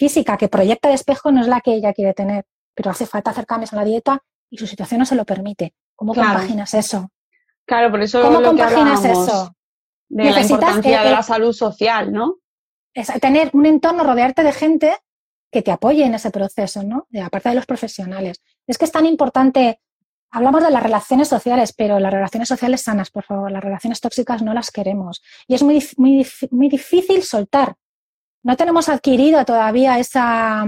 física que proyecta de espejo no es la que ella quiere tener, pero hace falta hacer cambios en la dieta y su situación no se lo permite. ¿Cómo
Claro.
compaginas eso?
Claro, por eso
¿Cómo
lo que
compaginas
hablábamos
eso?
de la
Necesitas,
importancia
eh,
de la salud social, ¿no?
Es tener un entorno, rodearte de gente que te apoye en ese proceso, ¿no? De, aparte de los profesionales. Es que es tan importante, hablamos de las relaciones sociales, pero las relaciones sociales sanas, por favor, las relaciones tóxicas no las queremos. Y es muy, muy, muy difícil soltar. No tenemos adquirido todavía esa,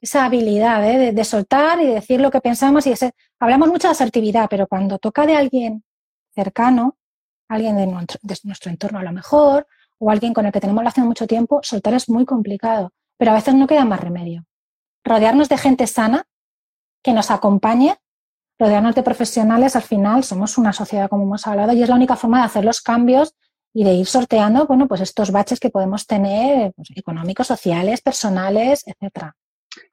esa habilidad ¿eh? de, soltar y de decir lo que pensamos y de ser- hablamos mucho de asertividad, pero cuando toca de alguien cercano, alguien de nuestro, de nuestro entorno a lo mejor, o alguien con el que tenemos relación mucho tiempo, soltar es muy complicado, pero a veces no queda más remedio. Rodearnos de gente sana que nos acompañe, rodearnos de profesionales, al final somos una sociedad como hemos hablado y es la única forma de hacer los cambios y de ir sorteando, bueno, pues estos baches que podemos tener, pues, económicos, sociales, personales, etcétera.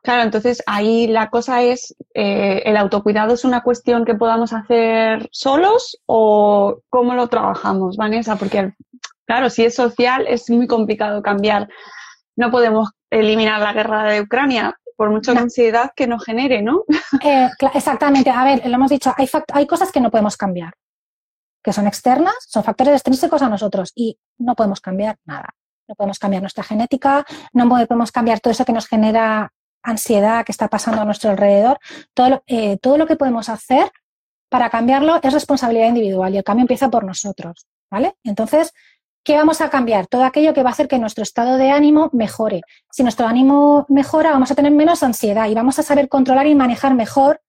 Claro, entonces ahí la cosa es, eh, ¿el autocuidado es una cuestión que podamos hacer solos o cómo lo trabajamos, Vanessa? Porque, claro, si es social es muy complicado cambiar. No podemos eliminar la guerra de Ucrania, por mucha
No.
ansiedad que nos genere, ¿no?
Eh, exactamente, a ver, lo hemos dicho, hay, hay cosas que no podemos cambiar, que son externas, son factores extrínsecos a nosotros y no podemos cambiar nada. No podemos cambiar nuestra genética, no podemos cambiar todo eso que nos genera ansiedad que está pasando a nuestro alrededor. Todo lo, eh, todo lo que podemos hacer para cambiarlo es responsabilidad individual y el cambio empieza por nosotros, ¿vale? Entonces, ¿qué vamos a cambiar? Todo aquello que va a hacer que nuestro estado de ánimo mejore. Si nuestro ánimo mejora, vamos a tener menos ansiedad y vamos a saber controlar y manejar mejor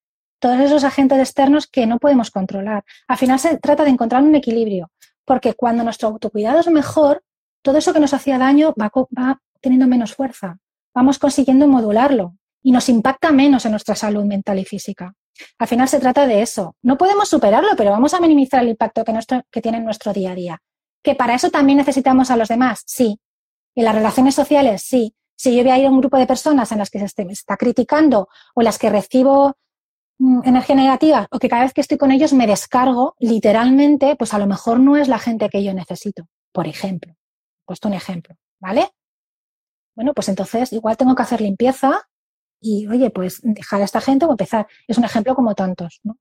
todos esos agentes externos que no podemos controlar. Al final se trata de encontrar un equilibrio, porque cuando nuestro autocuidado es mejor, todo eso que nos hacía daño va, teniendo menos fuerza. Vamos consiguiendo modularlo y nos impacta menos en nuestra salud mental y física. Al final se trata de eso. No podemos superarlo, pero vamos a minimizar el impacto que, tiene en nuestro día a día. ¿Que para eso también necesitamos a los demás? Sí. ¿Y las relaciones sociales? Sí. Si yo voy a ir a un grupo de personas en las que se me está criticando o en las que recibo energía negativa o que cada vez que estoy con ellos me descargo literalmente, pues a lo mejor no es la gente que yo necesito, por ejemplo. He puesto un ejemplo, ¿vale? Bueno, pues entonces igual tengo que hacer limpieza y, oye, pues dejar a esta gente o empezar. Es un ejemplo como tantos. ¿no?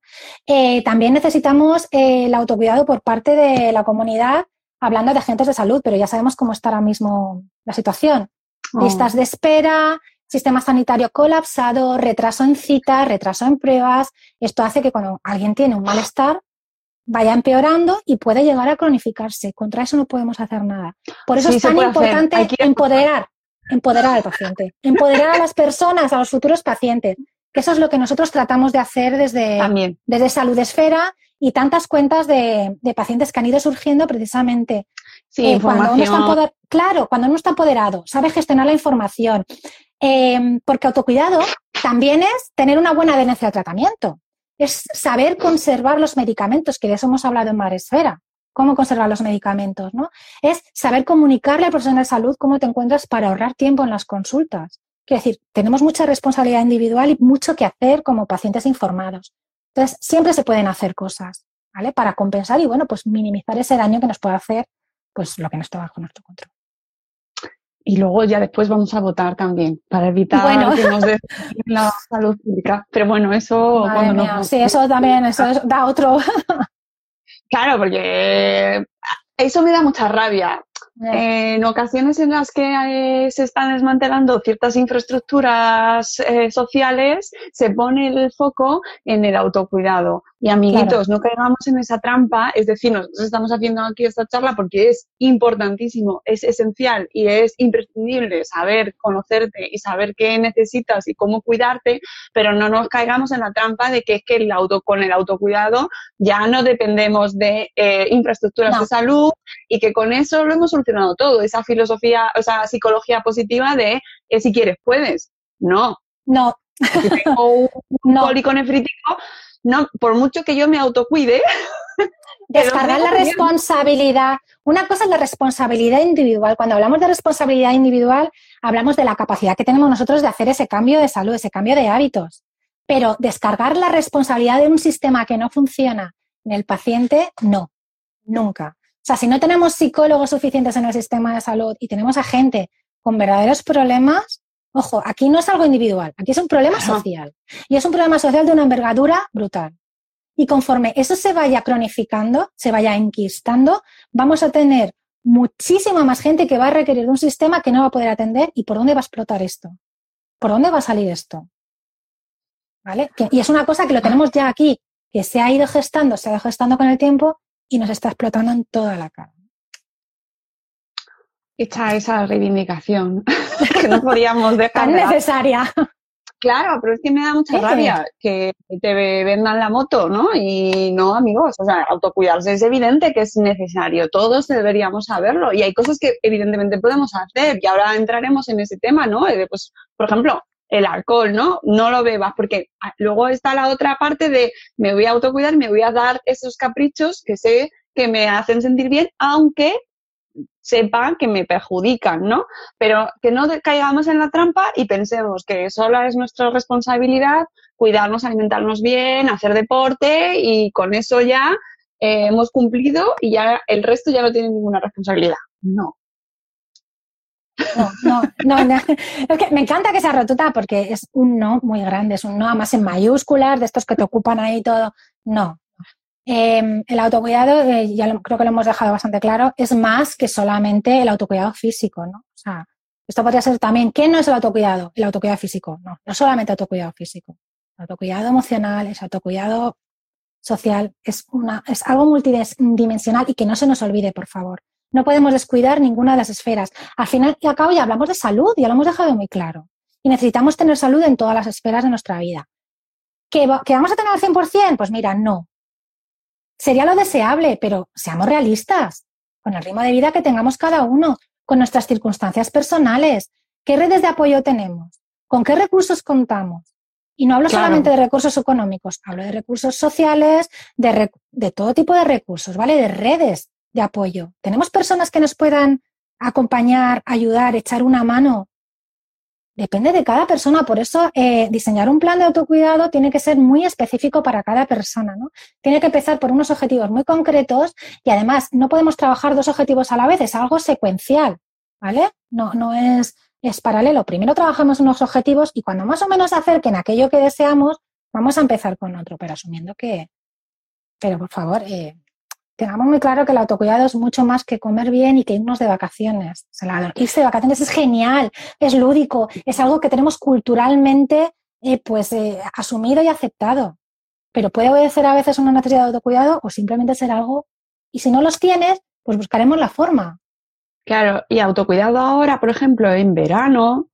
Eh, también necesitamos eh, el autocuidado por parte de la comunidad, hablando de agentes de salud, pero ya sabemos cómo está ahora mismo la situación.
Oh.
Listas de espera, sistema sanitario colapsado, retraso en citas, retraso en pruebas. Esto hace que cuando alguien tiene un malestar vaya empeorando y puede llegar a cronificarse. Contra eso no podemos hacer nada. Por eso
Sí,
es tan importante empoderar, empoderar al paciente, empoderar a las personas, a los futuros pacientes. Que eso es lo que nosotros tratamos de hacer desde,
También.
desde Salud Esfera y tantas cuentas de, de pacientes que han ido surgiendo precisamente
Sí,
eh, cuando uno está empoder- claro, cuando uno está empoderado, sabe gestionar la información, Eh, porque autocuidado también es tener una buena adherencia al tratamiento, es saber conservar los medicamentos, que de eso hemos hablado en Maresfera, cómo conservar los medicamentos, ¿no? Es saber comunicarle al profesional de salud cómo te encuentras para ahorrar tiempo en las consultas. Quiero decir, tenemos mucha responsabilidad individual y mucho que hacer como pacientes informados. Entonces, siempre se pueden hacer cosas, ¿vale? Para compensar y, bueno, pues minimizar ese daño que nos puede hacer, pues lo que no está bajo nuestro control.
Y luego ya después vamos a votar también para evitar
Bueno.
que nos la salud pública. Pero bueno, eso
Madre
cuando
mía,
nos-
sí, eso también, eso es- da otro.
Claro, porque eso me da mucha rabia. Eh, en ocasiones en las que eh, se están desmantelando ciertas infraestructuras eh, sociales, se pone el foco en el autocuidado. Y amiguitos, no caigamos en esa trampa. Es decir, nosotros estamos haciendo aquí esta charla porque es importantísimo, es esencial y es imprescindible saber conocerte y saber qué necesitas y cómo cuidarte, pero no nos caigamos en la trampa de que es que el auto, con el autocuidado ya no dependemos de eh, infraestructuras
No.
de salud y que con eso lo hemos solucionado todo. Esa filosofía, o sea, psicología positiva de eh, si quieres puedes. No.
No,
Si tengo un, un
No.
cólico nefrítico, no, por mucho que yo me autocuide,
descargar la responsabilidad. Una cosa es la responsabilidad individual. Cuando hablamos de responsabilidad individual, hablamos de la capacidad que tenemos nosotros de hacer ese cambio de salud, ese cambio de hábitos. Pero descargar la responsabilidad de un sistema que no funciona en el paciente, no, nunca. O sea, si no tenemos psicólogos suficientes en el sistema de salud y tenemos a gente con verdaderos problemas, ojo, aquí no es algo individual, aquí es un problema
Ajá.
social. Y es un problema social de una envergadura brutal. Y conforme eso se vaya cronificando, se vaya enquistando, vamos a tener muchísima más gente que va a requerir un sistema que no va a poder atender. ¿Y por dónde va a explotar esto? ¿Por dónde va a salir esto? ¿Vale? Que- y es una cosa que lo tenemos ya aquí, que se ha ido gestando, se ha ido gestando con el tiempo y nos está explotando en toda la cara.
Hecha esa reivindicación que no podíamos dejar
Tan necesaria.
Claro, pero es que me da mucha rabia que te vendan la moto, ¿no? Y no, amigos, o sea, autocuidarse es evidente que es necesario, todos deberíamos saberlo y hay cosas que evidentemente podemos hacer y ahora entraremos en ese tema, ¿no? Eh, Pues, por ejemplo, el alcohol, ¿no? No lo bebas porque ah, luego está la otra parte de me voy a autocuidar, me voy a dar esos caprichos que sé que me hacen sentir bien, aunque sepan que me perjudican, ¿no? Pero que no caigamos en la trampa y pensemos que sola es nuestra responsabilidad cuidarnos, alimentarnos bien, hacer deporte y con eso ya eh, hemos cumplido y ya el resto ya no tiene ninguna responsabilidad. No.
No, no, no, no. Es que me encanta que sea rotuta porque es un no muy grande, es un no además en mayúsculas, de estos que te ocupan ahí todo. No. Eh, el autocuidado, eh, ya lo- creo que lo hemos dejado bastante claro, es más que solamente el autocuidado físico, ¿no? O sea, esto podría ser también, ¿qué no es el autocuidado? El autocuidado físico, no, no solamente autocuidado físico. El autocuidado emocional, es autocuidado social, es, una, es algo multidimensional y que no se nos olvide, por favor. No podemos descuidar ninguna de las esferas. Al final y al cabo ya hablamos de salud, ya lo hemos dejado muy claro. Y necesitamos tener salud en todas las esferas de nuestra vida. ¿Que, que vamos a tener al 100%? Pues mira, no. Sería lo deseable, pero seamos realistas. Con el ritmo de vida que tengamos cada uno, con nuestras circunstancias personales, ¿qué redes de apoyo tenemos? ¿Con qué recursos contamos? Y no hablo
Claro.
solamente de recursos económicos, hablo de recursos sociales, de, rec- de todo tipo de recursos, ¿vale? De redes de apoyo. ¿Tenemos personas que nos puedan acompañar, ayudar, echar una mano? Depende de cada persona, por eso eh, diseñar un plan de autocuidado tiene que ser muy específico para cada persona, ¿no? Tiene que empezar por unos objetivos muy concretos y además no podemos trabajar dos objetivos a la vez, es algo secuencial, ¿vale? No, no es, es paralelo. Primero trabajamos unos objetivos y cuando más o menos acerquen aquello que deseamos, vamos a empezar con otro, pero asumiendo que, pero por favor, eh, tengamos muy claro que el autocuidado es mucho más que comer bien y que irnos de vacaciones. La- irse de vacaciones es genial, es lúdico, es algo que tenemos culturalmente eh, pues eh, asumido y aceptado. Pero puede obedecer a veces una necesidad de autocuidado o simplemente ser algo. Y si no los tienes, pues buscaremos la forma.
Claro, y autocuidado ahora, por ejemplo, en verano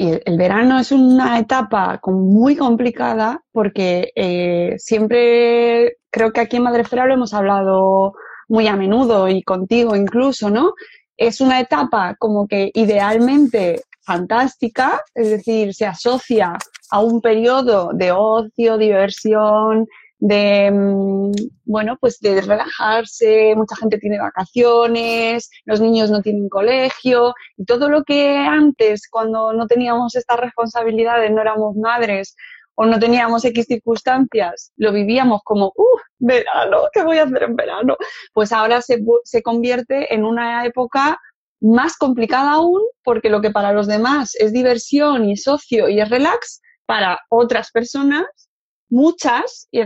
Y el, verano es una etapa muy complicada porque eh, siempre creo que aquí en Madrefera lo hemos hablado muy a menudo y contigo incluso, ¿no? Es una etapa como que idealmente fantástica, es decir, se asocia a un periodo de ocio, diversión, de, mm, bueno, pues de relajarse, mucha gente tiene vacaciones, los niños no tienen colegio y todo lo que antes, cuando no teníamos estas responsabilidades, no éramos madres o no teníamos X circunstancias, lo vivíamos como, ¡uh, verano! ¿Qué voy a hacer en verano? Pues ahora se, se convierte en una época más complicada aún porque lo que para los demás es diversión y socio y es relax, para otras personas muchas, y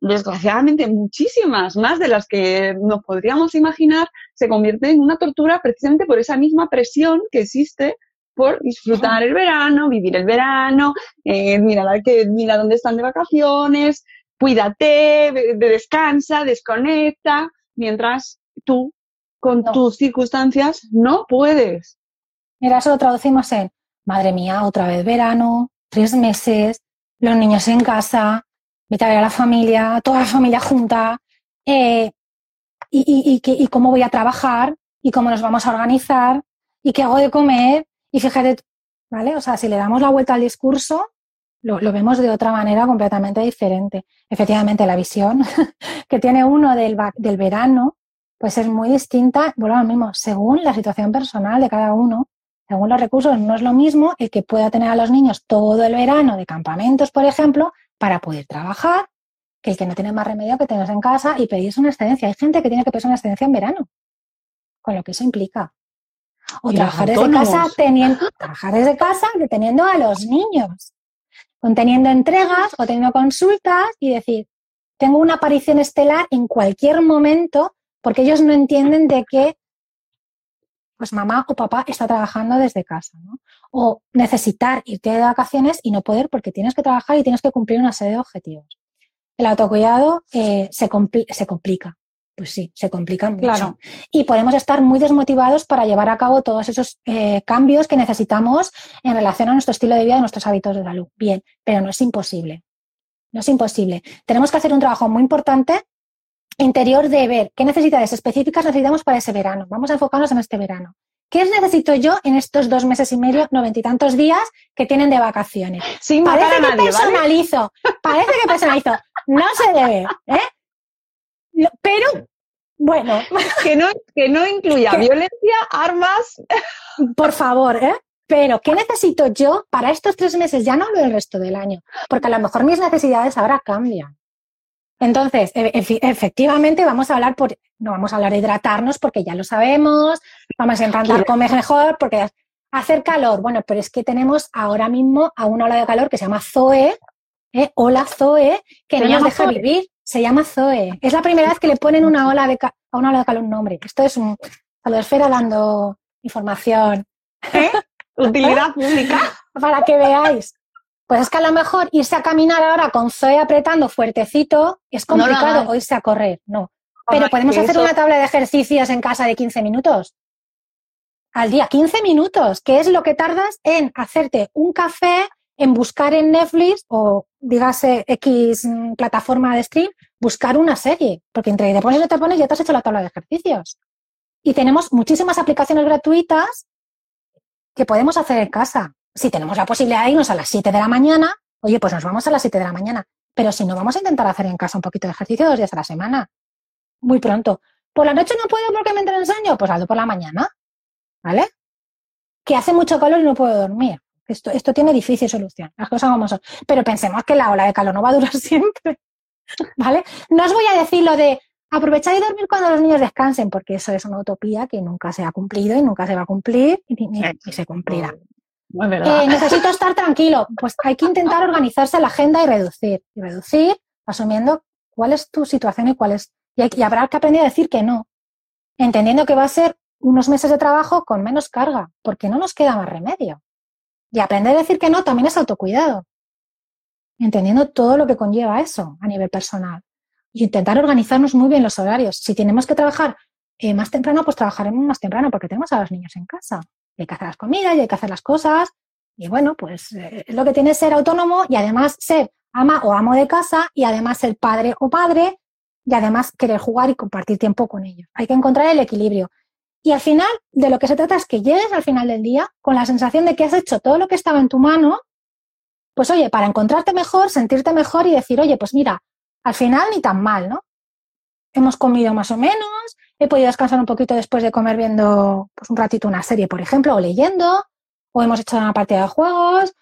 desgraciadamente muchísimas más de las que nos podríamos imaginar, se convierten en una tortura precisamente por esa misma presión que existe por disfrutar el verano, vivir el verano, eh, mira, que, mira dónde están de vacaciones, cuídate, descansa, desconecta, mientras tú con tus circunstancias no puedes.
Mira, eso lo traducimos en, madre mía, otra vez verano, tres meses, los niños en casa, vete a ver a la familia, toda la familia junta, eh, y, y, cómo voy a trabajar, y cómo nos vamos a organizar, y qué hago de comer, y fíjate, ¿vale? O sea, si le damos la vuelta al discurso, lo, vemos de otra manera completamente diferente. Efectivamente, la visión que tiene uno del, del verano, pues es muy distinta, bueno, lo mismo, según la situación personal de cada uno, según los recursos, no es lo mismo el que pueda tener a los niños todo el verano de campamentos, por ejemplo, para poder trabajar, que el que no tiene más remedio que tenerse en casa y pedirse una excedencia. Hay gente que tiene que pedir una excedencia en verano, con lo que eso implica. O trabajar desde casa teniendo, trabajar desde casa deteniendo a los niños, con teniendo entregas o teniendo consultas y decir, tengo una aparición estelar en cualquier momento porque ellos no entienden de qué pues mamá o papá está trabajando desde casa, ¿no? O necesitar irte de vacaciones y no poder porque tienes que trabajar y tienes que cumplir una serie de objetivos. El autocuidado eh, se, se complica. Pues sí, se complica mucho. Claro. Y podemos estar muy desmotivados para llevar a cabo todos esos eh, cambios que necesitamos en relación a nuestro estilo de vida y nuestros hábitos de salud. Bien, pero no es imposible. No es imposible. Tenemos que hacer un trabajo muy importante interior de ver qué necesidades específicas necesitamos para ese verano. Vamos a enfocarnos en este verano. ¿Qué necesito yo en estos dos meses y medio, noventa y tantos días que tienen de vacaciones? parece que personalizo, parece que personalizo. No se debe, ¿eh? Pero, bueno.
Que no, que no incluya violencia, armas.
Por favor, ¿eh? Pero, ¿qué necesito yo para estos tres meses? Ya no hablo del resto del año, porque a lo mejor mis necesidades ahora cambian. Entonces, e, efectivamente, vamos a hablar por, no vamos a hablar de hidratarnos porque ya lo sabemos, vamos a intentar comer mejor porque hacer calor, bueno, pero es que tenemos ahora mismo a una ola de calor que se llama Zoe, ¿eh? Hola Zoe, que no nos deja vivir, se llama Zoe. Es la primera vez que le ponen una ola de a una ola de calor un nombre. Esto es un esfera dando información.
¿Eh? Utilidad pública.
Para que veáis. Pues es que a lo mejor irse a caminar ahora con Zoe apretando fuertecito es complicado o irse a correr, no. Pero podemos hacer una tabla de ejercicios en casa de 15 minutos. Al día, 15 minutos, que es lo que tardas en hacerte un café, en buscar en Netflix o dígase X plataforma de stream, buscar una serie. Porque entre te pones y no te pones ya te has hecho la tabla de ejercicios. Y tenemos muchísimas aplicaciones gratuitas que podemos hacer en casa si tenemos la posibilidad de irnos a las 7 de la mañana, oye, pues nos vamos a las 7 de la mañana. Pero si no, vamos a intentar hacer en casa un poquito de ejercicio dos días a la semana. Muy pronto. Por la noche no puedo porque me entra el sueño, pues hazlo por la mañana. ¿Vale? Que hace mucho calor y no puedo dormir. Esto, esto tiene difícil solución. Las cosas como son. Pero pensemos que la ola de calor no va a durar siempre. ¿Vale? No os voy a decir lo de aprovechar y dormir cuando los niños descansen, porque eso es una utopía que nunca se ha cumplido y nunca se va a cumplir ni se cumplirá. Eh, necesito estar tranquilo. Pues hay que intentar organizarse la agenda y reducir. Y reducir asumiendo cuál es tu situación y cuál es. Y, habrá que aprender a decir que no. Entendiendo que va a ser unos meses de trabajo con menos carga, porque no nos queda más remedio. Y aprender a decir que no también es autocuidado. Entendiendo todo lo que conlleva eso a nivel personal. Y intentar organizarnos muy bien los horarios. Si tenemos que trabajar eh, más temprano, pues trabajaremos más temprano porque tenemos a los niños en casa hay que hacer las comidas y hay que hacer las cosas Y bueno, pues eh, lo que tiene ser autónomo y además ser ama o amo de casa y además ser padre o padre y además querer jugar y compartir tiempo con ellos. Hay que encontrar el equilibrio. Y al final, de lo que se trata es que llegues al final del día con la sensación de que has hecho todo lo que estaba en tu mano, pues oye, para encontrarte mejor, sentirte mejor y decir, oye, pues mira, al final ni tan mal, ¿no? Hemos comido más o menos, he podido descansar un poquito después de comer viendo pues, un ratito una serie, por ejemplo, o leyendo, o hemos hecho una partida de juegos,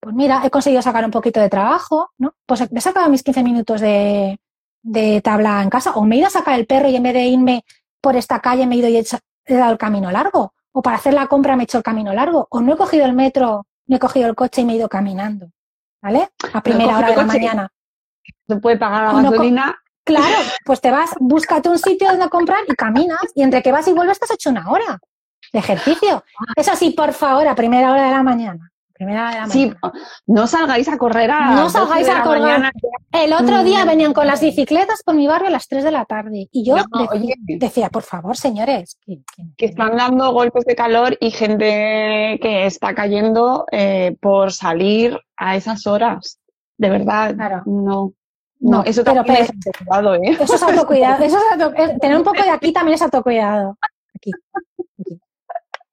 pues mira, he conseguido sacar un poquito de trabajo, ¿no? Pues he sacado mis 15 minutos de, de tabla en casa, o me he ido a sacar el perro y en vez de irme por esta calle me he ido y he, dado el camino largo, o para hacer la compra me he hecho el camino largo, o no he cogido el metro, no he cogido el coche y me he ido caminando, ¿vale? A primera hora de la mañana.
Se puede pagar la gasolina.
Claro, pues te vas, búscate un sitio donde comprar y caminas, y entre que vas y vuelves estás hecho una hora de ejercicio. Eso sí, por favor, a primera hora de la mañana.
Sí, no salgáis a correr a
No salgáis a correr. El otro día mm. venían con las bicicletas por mi barrio a las 3 de la tarde y yo decía, por favor, señores.
Que, están dando golpes de calor y gente que está cayendo eh, por salir a esas horas. De verdad, no. No, eso también es autocuidado, ¿eh?
Eso es autocuidado. Eso es tener un poco de aquí también es autocuidado. Aquí.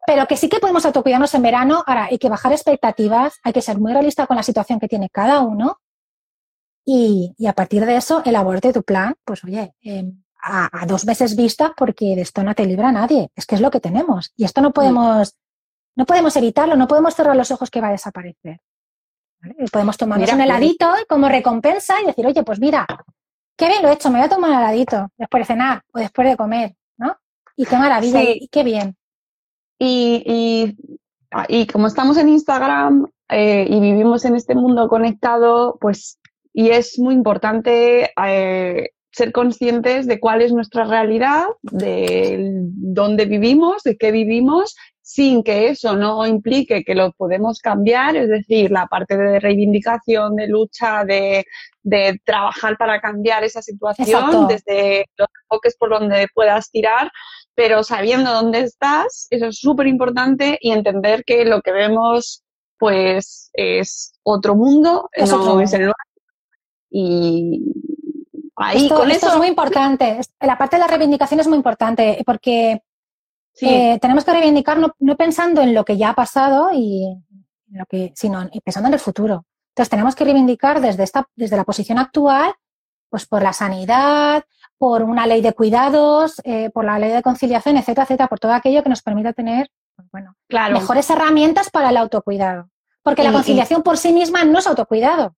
Pero que sí que podemos autocuidarnos en verano. Ahora, hay que bajar expectativas, hay que ser muy realista con la situación que tiene cada uno. Y, a partir de eso, elaborarte tu plan, pues oye, em, a, dos veces vista, porque de esto no te libra nadie. Es que es lo que tenemos. Y esto no podemos, no podemos evitarlo, no podemos cerrar los ojos que va a desaparecer. Podemos tomarnos un heladito como recompensa y decir, oye, pues mira, qué bien lo he hecho, me voy a tomar un heladito después de cenar o después de comer, ¿no? Y qué maravilla, y qué bien.
Y, y, como estamos en Instagram eh, y vivimos en este mundo conectado, pues, y es muy importante eh, ser conscientes de cuál es nuestra realidad, de dónde vivimos, de qué vivimos, sin que eso no implique que lo podemos cambiar, es decir, la parte de reivindicación, de lucha, de, de trabajar para cambiar esa situación desde los enfoques por donde puedas tirar, pero sabiendo dónde estás, eso es súper importante y entender que lo que vemos pues es otro mundo, es no es el Y ahí
con eso es muy importante. La parte de la reivindicación es muy importante porque eh, tenemos que reivindicar no, pensando en lo que ya ha pasado y lo que, sino pensando en el futuro. Entonces tenemos que reivindicar desde esta, desde la posición actual, pues por la sanidad, por una ley de cuidados, eh, por la ley de conciliación, etcétera, etcétera, por todo aquello que nos permita tener pues bueno, mejores herramientas para el autocuidado. Porque la conciliación por sí misma no es autocuidado.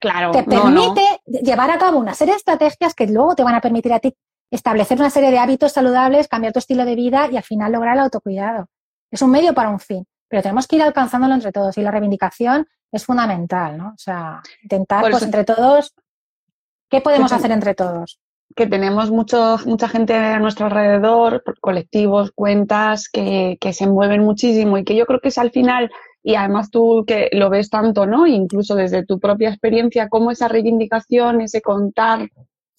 Claro.
Te permite llevar a cabo una serie de estrategias que luego te van a permitir a ti establecer una serie de hábitos saludables, cambiar tu estilo de vida y al final lograr el autocuidado. Es un medio para un fin, pero tenemos que ir alcanzándolo entre todos y la reivindicación es fundamental, ¿no? O sea, intentar, pues entre todos, ¿qué podemos hacer entre todos?
que tenemos mucho, mucha gente a nuestro alrededor, colectivos, cuentas, que, que se mueven muchísimo y que yo creo que es al final, y además tú que lo ves tanto, ¿no? Incluso desde tu propia experiencia, cómo esa reivindicación, ese contar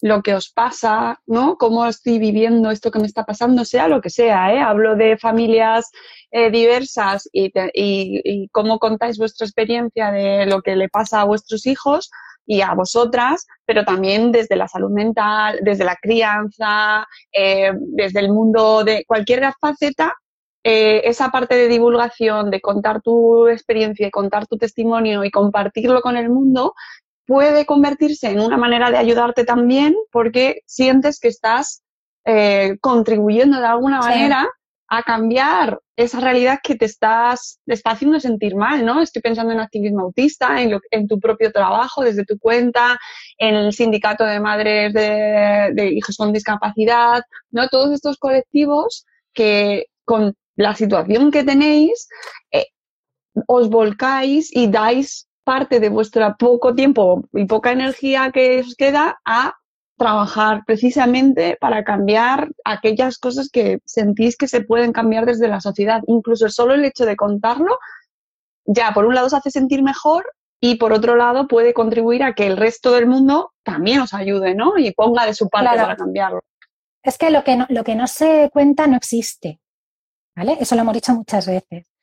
lo que os pasa, ¿no? Cómo estoy viviendo esto que me está pasando, sea lo que sea, ¿eh? Hablo de familias eh, diversas y, y, y cómo contáis vuestra experiencia de lo que le pasa a vuestros hijos, y a vosotras, pero también desde la salud mental, desde la crianza, eh, desde el mundo de cualquier faceta, eh, esa parte de divulgación, de contar tu experiencia y contar tu testimonio y compartirlo con el mundo, puede convertirse en una manera de ayudarte también porque sientes que estás eh, contribuyendo de alguna manera a cambiar esa realidad que te estás está haciendo sentir mal, ¿no? Estoy pensando en activismo autista, en, en tu propio trabajo, desde tu cuenta, en el sindicato de madres de, hijos con discapacidad, ¿no? Todos estos colectivos que con la situación que tenéis eh, os volcáis y dais parte de vuestro poco tiempo y poca energía que os queda a trabajar precisamente para cambiar aquellas cosas que sentís que se pueden cambiar desde la sociedad. Incluso solo el hecho de contarlo, ya por un lado os hace sentir mejor y por otro lado puede contribuir a que el resto del mundo también os ayude, ¿no? Y ponga de su parte para cambiarlo.
Es que lo que, no, lo que no se cuenta no existe, ¿vale? Eso lo hemos dicho muchas veces.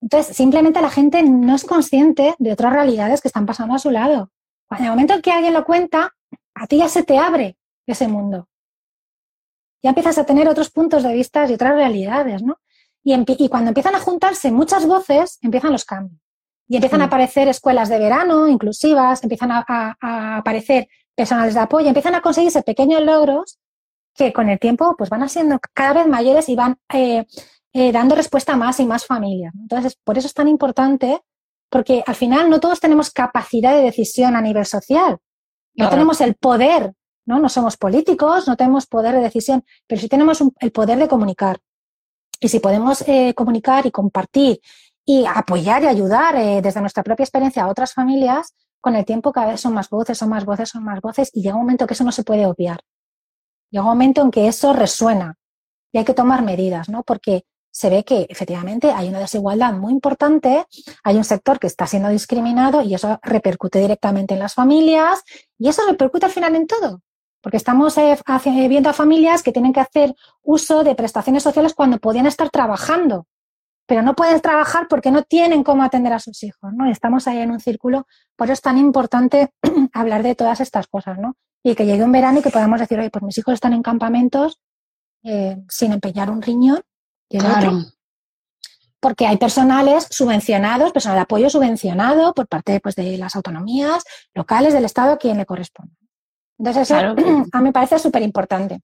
Entonces, simplemente la gente no es consciente de otras realidades que están pasando a su lado. En el momento en que alguien lo cuenta, a ti ya se te abre ese mundo. Ya empiezas a tener otros puntos de vista y otras realidades, ¿no? Y, cuando empiezan a juntarse muchas voces, empiezan los cambios. Y empiezan a aparecer escuelas de verano inclusivas, empiezan a, aparecer personales de apoyo, empiezan a conseguirse pequeños logros que con el tiempo pues van siendo cada vez mayores y van eh, eh, dando respuesta a más y más familias. Entonces, por eso es tan importante, porque al final no todos tenemos capacidad de decisión a nivel social. No tenemos el poder, ¿no? No somos políticos, no tenemos poder de decisión, pero sí tenemos el poder de comunicar. Y si podemos eh, comunicar y compartir y apoyar y ayudar eh, desde nuestra propia experiencia a otras familias, con el tiempo cada vez son más voces, son más voces, son más voces y llega un momento que eso no se puede obviar. Llega un momento en que eso resuena y hay que tomar medidas, ¿no? Porque se ve que efectivamente hay una desigualdad muy importante, hay un sector que está siendo discriminado y eso repercute directamente en las familias y eso repercute al final en todo porque estamos eh, viendo a familias que tienen que hacer uso de prestaciones sociales cuando podían estar trabajando, pero no pueden trabajar porque no tienen cómo atender a sus hijos, ¿no? estamos ahí en un círculo, por eso es tan importante hablar de todas estas cosas, ¿no? Y que llegue un verano y que podamos decir, oye, pues mis hijos están en campamentos eh, sin empeñar un riñón y claro. Porque hay personales subvencionados, personal de apoyo subvencionado por parte pues, de las autonomías locales del Estado a quien le corresponde. Entonces, eso a mí me parece súper importante.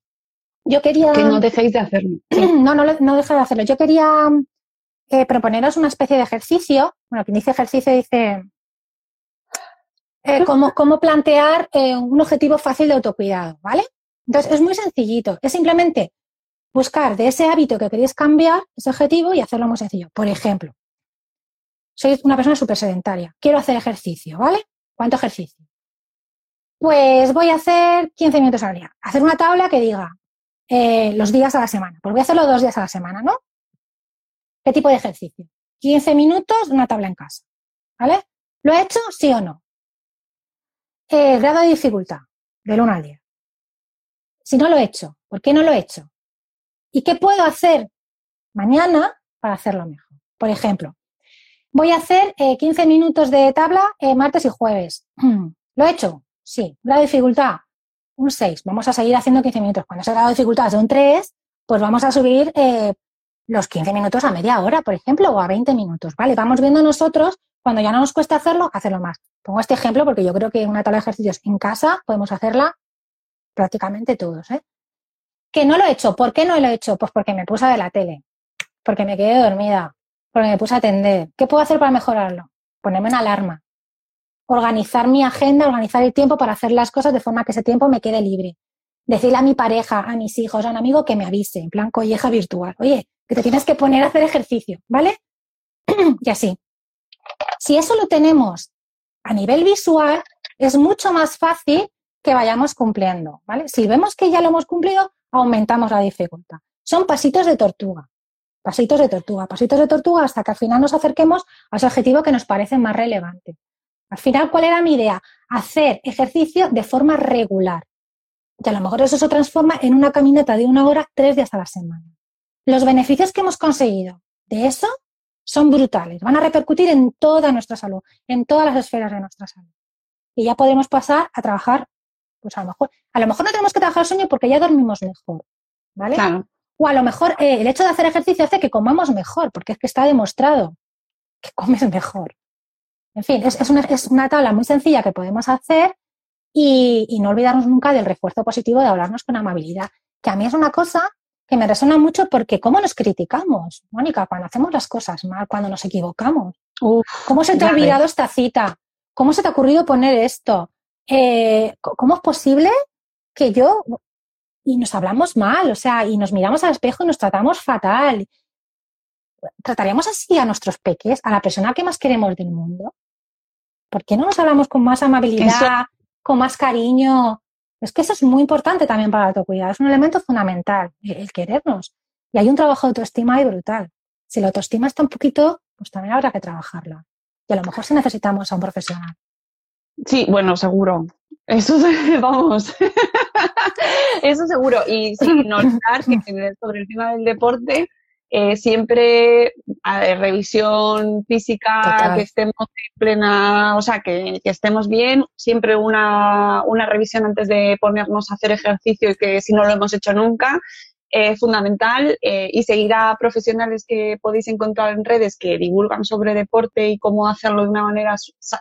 Yo quería.
Que no dejéis de hacerlo.
No, no, no dejé de hacerlo. Yo quería eh, proponeros una especie de ejercicio. Bueno, quien dice ejercicio dice. Eh, cómo, cómo, plantear eh, un objetivo fácil de autocuidado, ¿vale? Entonces, es muy sencillito. Es simplemente buscar de ese hábito que queréis cambiar, ese objetivo, y hacerlo muy sencillo. Por ejemplo, soy una persona súper sedentaria. Quiero hacer ejercicio, ¿vale? ¿Cuánto ejercicio? Pues voy a hacer 15 minutos al día. Hacer una tabla que diga eh, los días a la semana. Pues voy a hacerlo dos días a la semana, ¿no? ¿Qué tipo de ejercicio? 15 minutos, una tabla en casa. ¿Vale? ¿Lo he hecho? Sí o no. El grado de dificultad, del 1 al 10. Si no lo he hecho, ¿por qué no lo he hecho? ¿Y qué puedo hacer mañana para hacerlo mejor? Por ejemplo, voy a hacer 15 eh, minutos de tabla eh, martes y jueves. ¿Lo he hecho? Sí. De dificultad, un 6. Vamos a seguir haciendo 15 minutos. Cuando ese grado de dificultad de un 3, pues vamos a subir eh, los 15 minutos a media hora, por ejemplo, o a 20 minutos. ¿Vale? Vamos viendo nosotros, cuando ya no nos cuesta hacerlo, hacerlo más. Pongo este ejemplo porque yo creo que una tabla de ejercicios en casa podemos hacerla prácticamente todos. ¿eh? Que no lo he hecho. ¿Por qué no lo he hecho? Pues porque me puse de la tele, porque me quedé dormida, porque me puse a atender. ¿Qué puedo hacer para mejorarlo? Ponerme una alarma, organizar mi agenda, organizar el tiempo para hacer las cosas de forma que ese tiempo me quede libre. Decirle a mi pareja, a mis hijos, a un amigo que me avise, en plan colleja virtual. Oye, que te tienes que poner a hacer ejercicio, ¿vale? y así. Si eso lo tenemos a nivel visual, es mucho más fácil que vayamos cumpliendo, ¿vale? Si vemos que ya lo hemos cumplido, aumentamos la dificultad. Son pasitos de tortuga, pasitos de tortuga, pasitos de tortuga hasta que al final nos acerquemos a ese objetivo que nos parece más relevante. Al final, ¿cuál era mi idea? Hacer ejercicio de forma regular. Y a lo mejor eso se transforma en una caminata de una hora tres días a la semana. Los beneficios que hemos conseguido de eso son brutales. Van a repercutir en toda nuestra salud, en todas las esferas de nuestra salud. Y ya podemos pasar a trabajar, pues a lo mejor, a lo mejor no tenemos que trabajar el sueño porque ya dormimos mejor, ¿vale? O a lo mejor eh, el hecho de hacer ejercicio hace que comamos mejor, porque es que está demostrado que comes mejor. En fin, es, una, tabla muy sencilla que podemos hacer y, no olvidarnos nunca del refuerzo positivo de hablarnos con amabilidad, que a mí es una cosa que me resuena mucho porque cómo nos criticamos, Mónica, cuando hacemos las cosas mal, cuando nos equivocamos. ¿Cómo se te ha olvidado esta cita? ¿Cómo se te ha ocurrido poner esto? Eh, ¿Cómo es posible que yo... Y nos hablamos mal, o sea, y nos miramos al espejo y nos tratamos fatal. ¿Trataríamos así a nuestros peques, a la persona que más queremos del mundo? ¿Por qué no nos hablamos con más amabilidad, con más cariño? Es que eso es muy importante también para el autocuidado, es un elemento fundamental, el querernos. Y hay un trabajo de autoestima ahí brutal. Si la autoestima está un poquito, pues también habrá que trabajarla. Y a lo mejor si necesitamos a un profesional.
Sí, bueno, seguro. Eso, vamos, eso seguro. Y sin notar que sobre el tema del deporte, eh, siempre revisión física, que estemos en plena, o sea, que, estemos bien, siempre una, una, revisión antes de ponernos a hacer ejercicio y que si no lo hemos hecho nunca, es fundamental eh, y seguir a profesionales que podéis encontrar en redes que divulgan sobre deporte y cómo hacerlo de una manera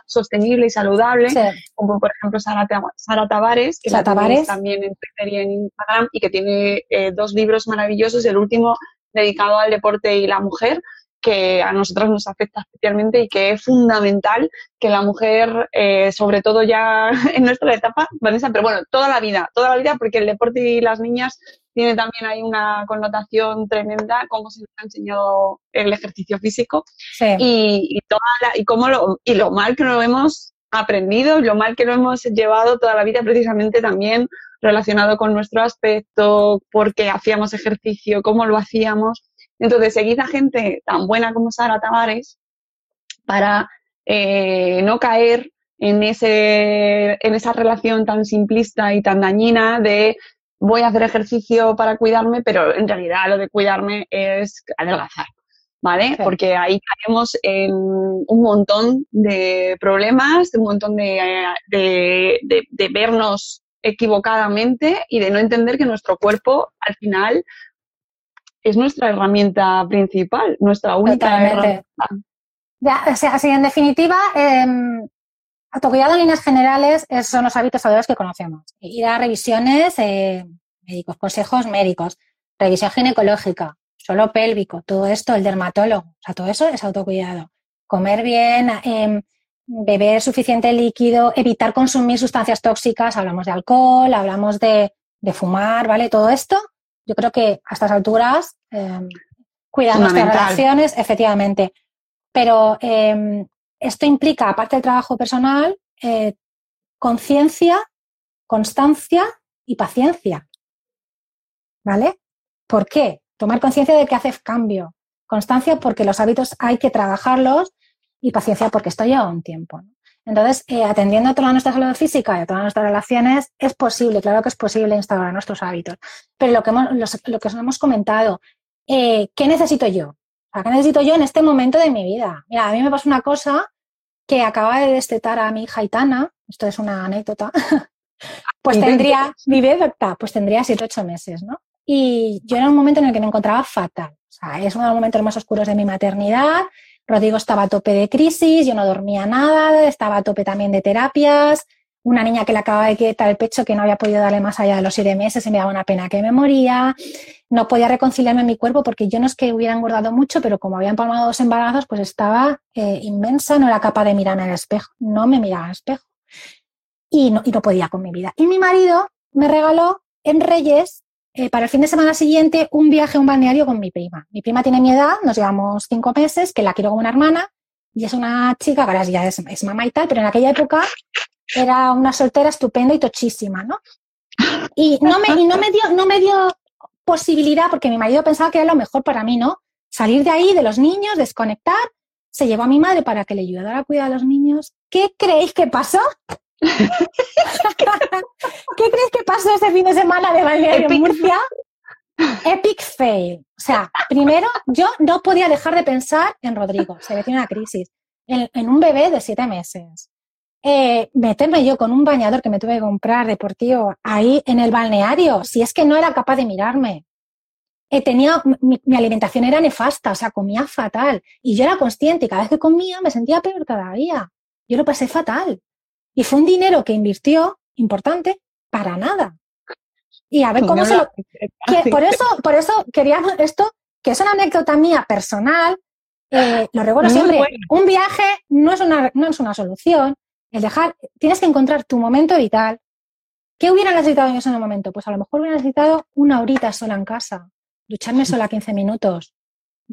sostenible y saludable, como por ejemplo Sara, Sara Tavares, que la Tavares. también en Twitter y en Instagram y que tiene eh, dos libros maravillosos, el último dedicado al deporte y la mujer, que a nosotras nos afecta especialmente y que es fundamental que la mujer, eh, sobre todo ya en nuestra etapa, Vanessa, pero bueno, toda la vida, toda la vida, porque el deporte y las niñas tiene también ahí una connotación tremenda, cómo se nos ha enseñado el ejercicio físico y, y, toda y, cómo lo, y lo mal que lo hemos aprendido y lo mal que lo hemos llevado toda la vida precisamente también relacionado con nuestro aspecto, porque hacíamos ejercicio, cómo lo hacíamos. Entonces, seguid a gente tan buena como Sara Tavares para eh, no caer en, ese, en esa relación tan simplista y tan dañina de voy a hacer ejercicio para cuidarme, pero en realidad lo de cuidarme es adelgazar, ¿vale? Porque ahí caemos en un montón de problemas, un montón de, de, vernos equivocadamente y de no entender que nuestro cuerpo al final es nuestra herramienta principal, nuestra única herramienta.
Ya, o sea, en definitiva, eh, autocuidado en líneas generales son los hábitos saludables que conocemos. Ir a revisiones eh, médicos, consejos médicos, revisión ginecológica, suelo pélvico, todo esto, el dermatólogo, o sea, todo eso es autocuidado. Comer bien, em, beber suficiente líquido, evitar consumir sustancias tóxicas, hablamos de alcohol, hablamos de, de fumar, ¿vale? Todo esto yo creo que a estas alturas eh, cuidar nuestras relaciones, efectivamente. Pero em, esto implica, aparte del trabajo personal, eh, conciencia, constancia y paciencia. ¿Vale? ¿Por qué? Tomar conciencia de que hace cambio. Constancia porque los hábitos hay que trabajarlos y paciencia porque esto lleva un tiempo. Entonces, eh, atendiendo a toda nuestra salud física y a todas nuestras relaciones, es posible, claro que es posible instaurar nuestros hábitos. Pero lo que, hemos, lo que os hemos comentado, eh, ¿qué necesito yo? ¿Qué necesito yo en este momento de mi vida? Mira, a mí me pasa una cosa que acaba de destetar a mi hija Itana, esto es una anécdota, pues tendría, vive pues tendría 7 ocho meses, ¿no? Y yo era un momento en el que me encontraba fatal. O sea, es uno de los momentos más oscuros de mi maternidad. Rodrigo estaba a tope de crisis, yo no dormía nada, estaba a tope también de terapias. Una niña que le acababa de quitar el pecho que no había podido darle más allá de los siete meses y me daba una pena que me moría. No podía reconciliarme en mi cuerpo porque yo no es que hubiera engordado mucho, pero como había empalmado dos embarazos, pues estaba eh, inmensa, no era capaz de mirarme el espejo, no me miraba al espejo. Y no, y no podía con mi vida. Y mi marido me regaló en Reyes eh, para el fin de semana siguiente un viaje a un balneario con mi prima. Mi prima tiene mi edad, nos llevamos cinco meses, que la quiero como una hermana, y es una chica, ahora ya es, es mamá y tal, pero en aquella época era una soltera estupenda y tochísima, ¿no? Y no me, y no me dio, no me dio posibilidad, porque mi marido pensaba que era lo mejor para mí, ¿no? Salir de ahí, de los niños, desconectar. Se llevó a mi madre para que le ayudara a cuidar a los niños. ¿Qué creéis que pasó? ¿Qué crees que pasó ese fin de semana de balneario en Murcia? Epic fail. O sea, primero, yo no podía dejar de pensar en Rodrigo. Se ve que una crisis. En, un bebé de siete meses. Eh, meterme yo con un bañador que me tuve que comprar deportivo ahí en el balneario, si es que no era capaz de mirarme. Eh, tenía, mi, mi, alimentación era nefasta, o sea, comía fatal. Y yo era consciente y cada vez que comía me sentía peor todavía. Yo lo pasé fatal. Y fue un dinero que invirtió importante para nada. Y a ver cómo se lo. por eso, por eso queríamos esto, que es una anécdota mía personal. Eh, lo recuerdo siempre. Un viaje no es una, no es una solución. El dejar, tienes que encontrar tu momento vital. ¿Qué hubiera necesitado en ese momento? Pues a lo mejor hubiera necesitado una horita sola en casa, ducharme sola 15 minutos,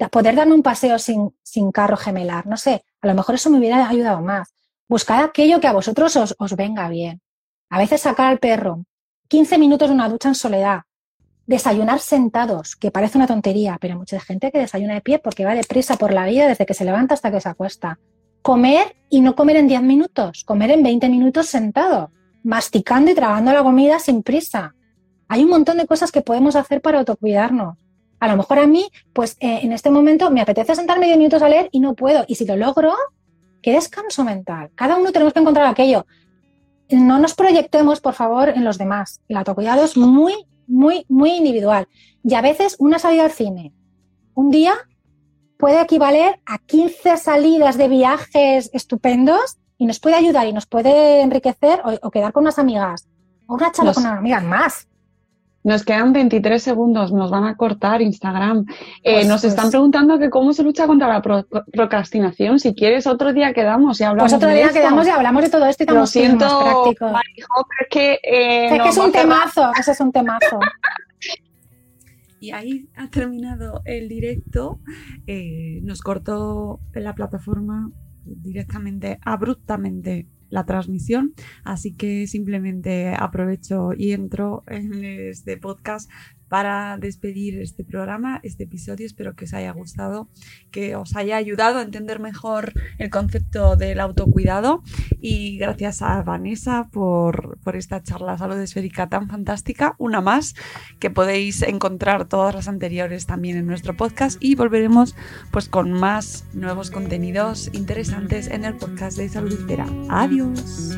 poder darme un paseo sin, sin carro gemelar, no sé, a lo mejor eso me hubiera ayudado más. Buscad aquello que a vosotros os, os venga bien. A veces sacar al perro 15 minutos de una ducha en soledad. Desayunar sentados, que parece una tontería, pero hay mucha gente que desayuna de pie porque va deprisa por la vida desde que se levanta hasta que se acuesta. Comer y no comer en 10 minutos, comer en 20 minutos sentado, masticando y tragando la comida sin prisa. Hay un montón de cosas que podemos hacer para autocuidarnos. A lo mejor a mí, pues eh, en este momento me apetece sentarme 10 minutos a leer y no puedo. Y si lo logro, qué descanso mental. Cada uno tenemos que encontrar aquello. No nos proyectemos, por favor, en los demás. El autocuidado es muy, muy, muy individual. Y a veces una salida al cine, un día puede equivaler a 15 salidas de viajes estupendos y nos puede ayudar y nos puede enriquecer o, quedar con unas amigas o una charla con unas amigas más.
Nos quedan 23 segundos, nos van a cortar Instagram. Eh, pues, nos están pues preguntando que cómo se lucha contra la procrastinación. Si quieres, otro día quedamos y hablamos.
Pues otro día quedamos y hablamos de todo esto y
Lo siento, más es que,
eh, es, que es un temazo, ese es un temazo.
y ahí ha terminado el directo. Eh, nos cortó la plataforma directamente, abruptamente la transmisión, así que simplemente aprovecho y entro en este podcast para despedir este programa, este episodio. Espero que os haya gustado, que os haya ayudado a entender mejor el concepto del autocuidado y gracias a Vanessa por, esta charla salud esférica tan fantástica, una más, que podéis encontrar todas las anteriores también en nuestro podcast y volveremos pues con más nuevos contenidos interesantes en el podcast de Salud Esfera. Adiós.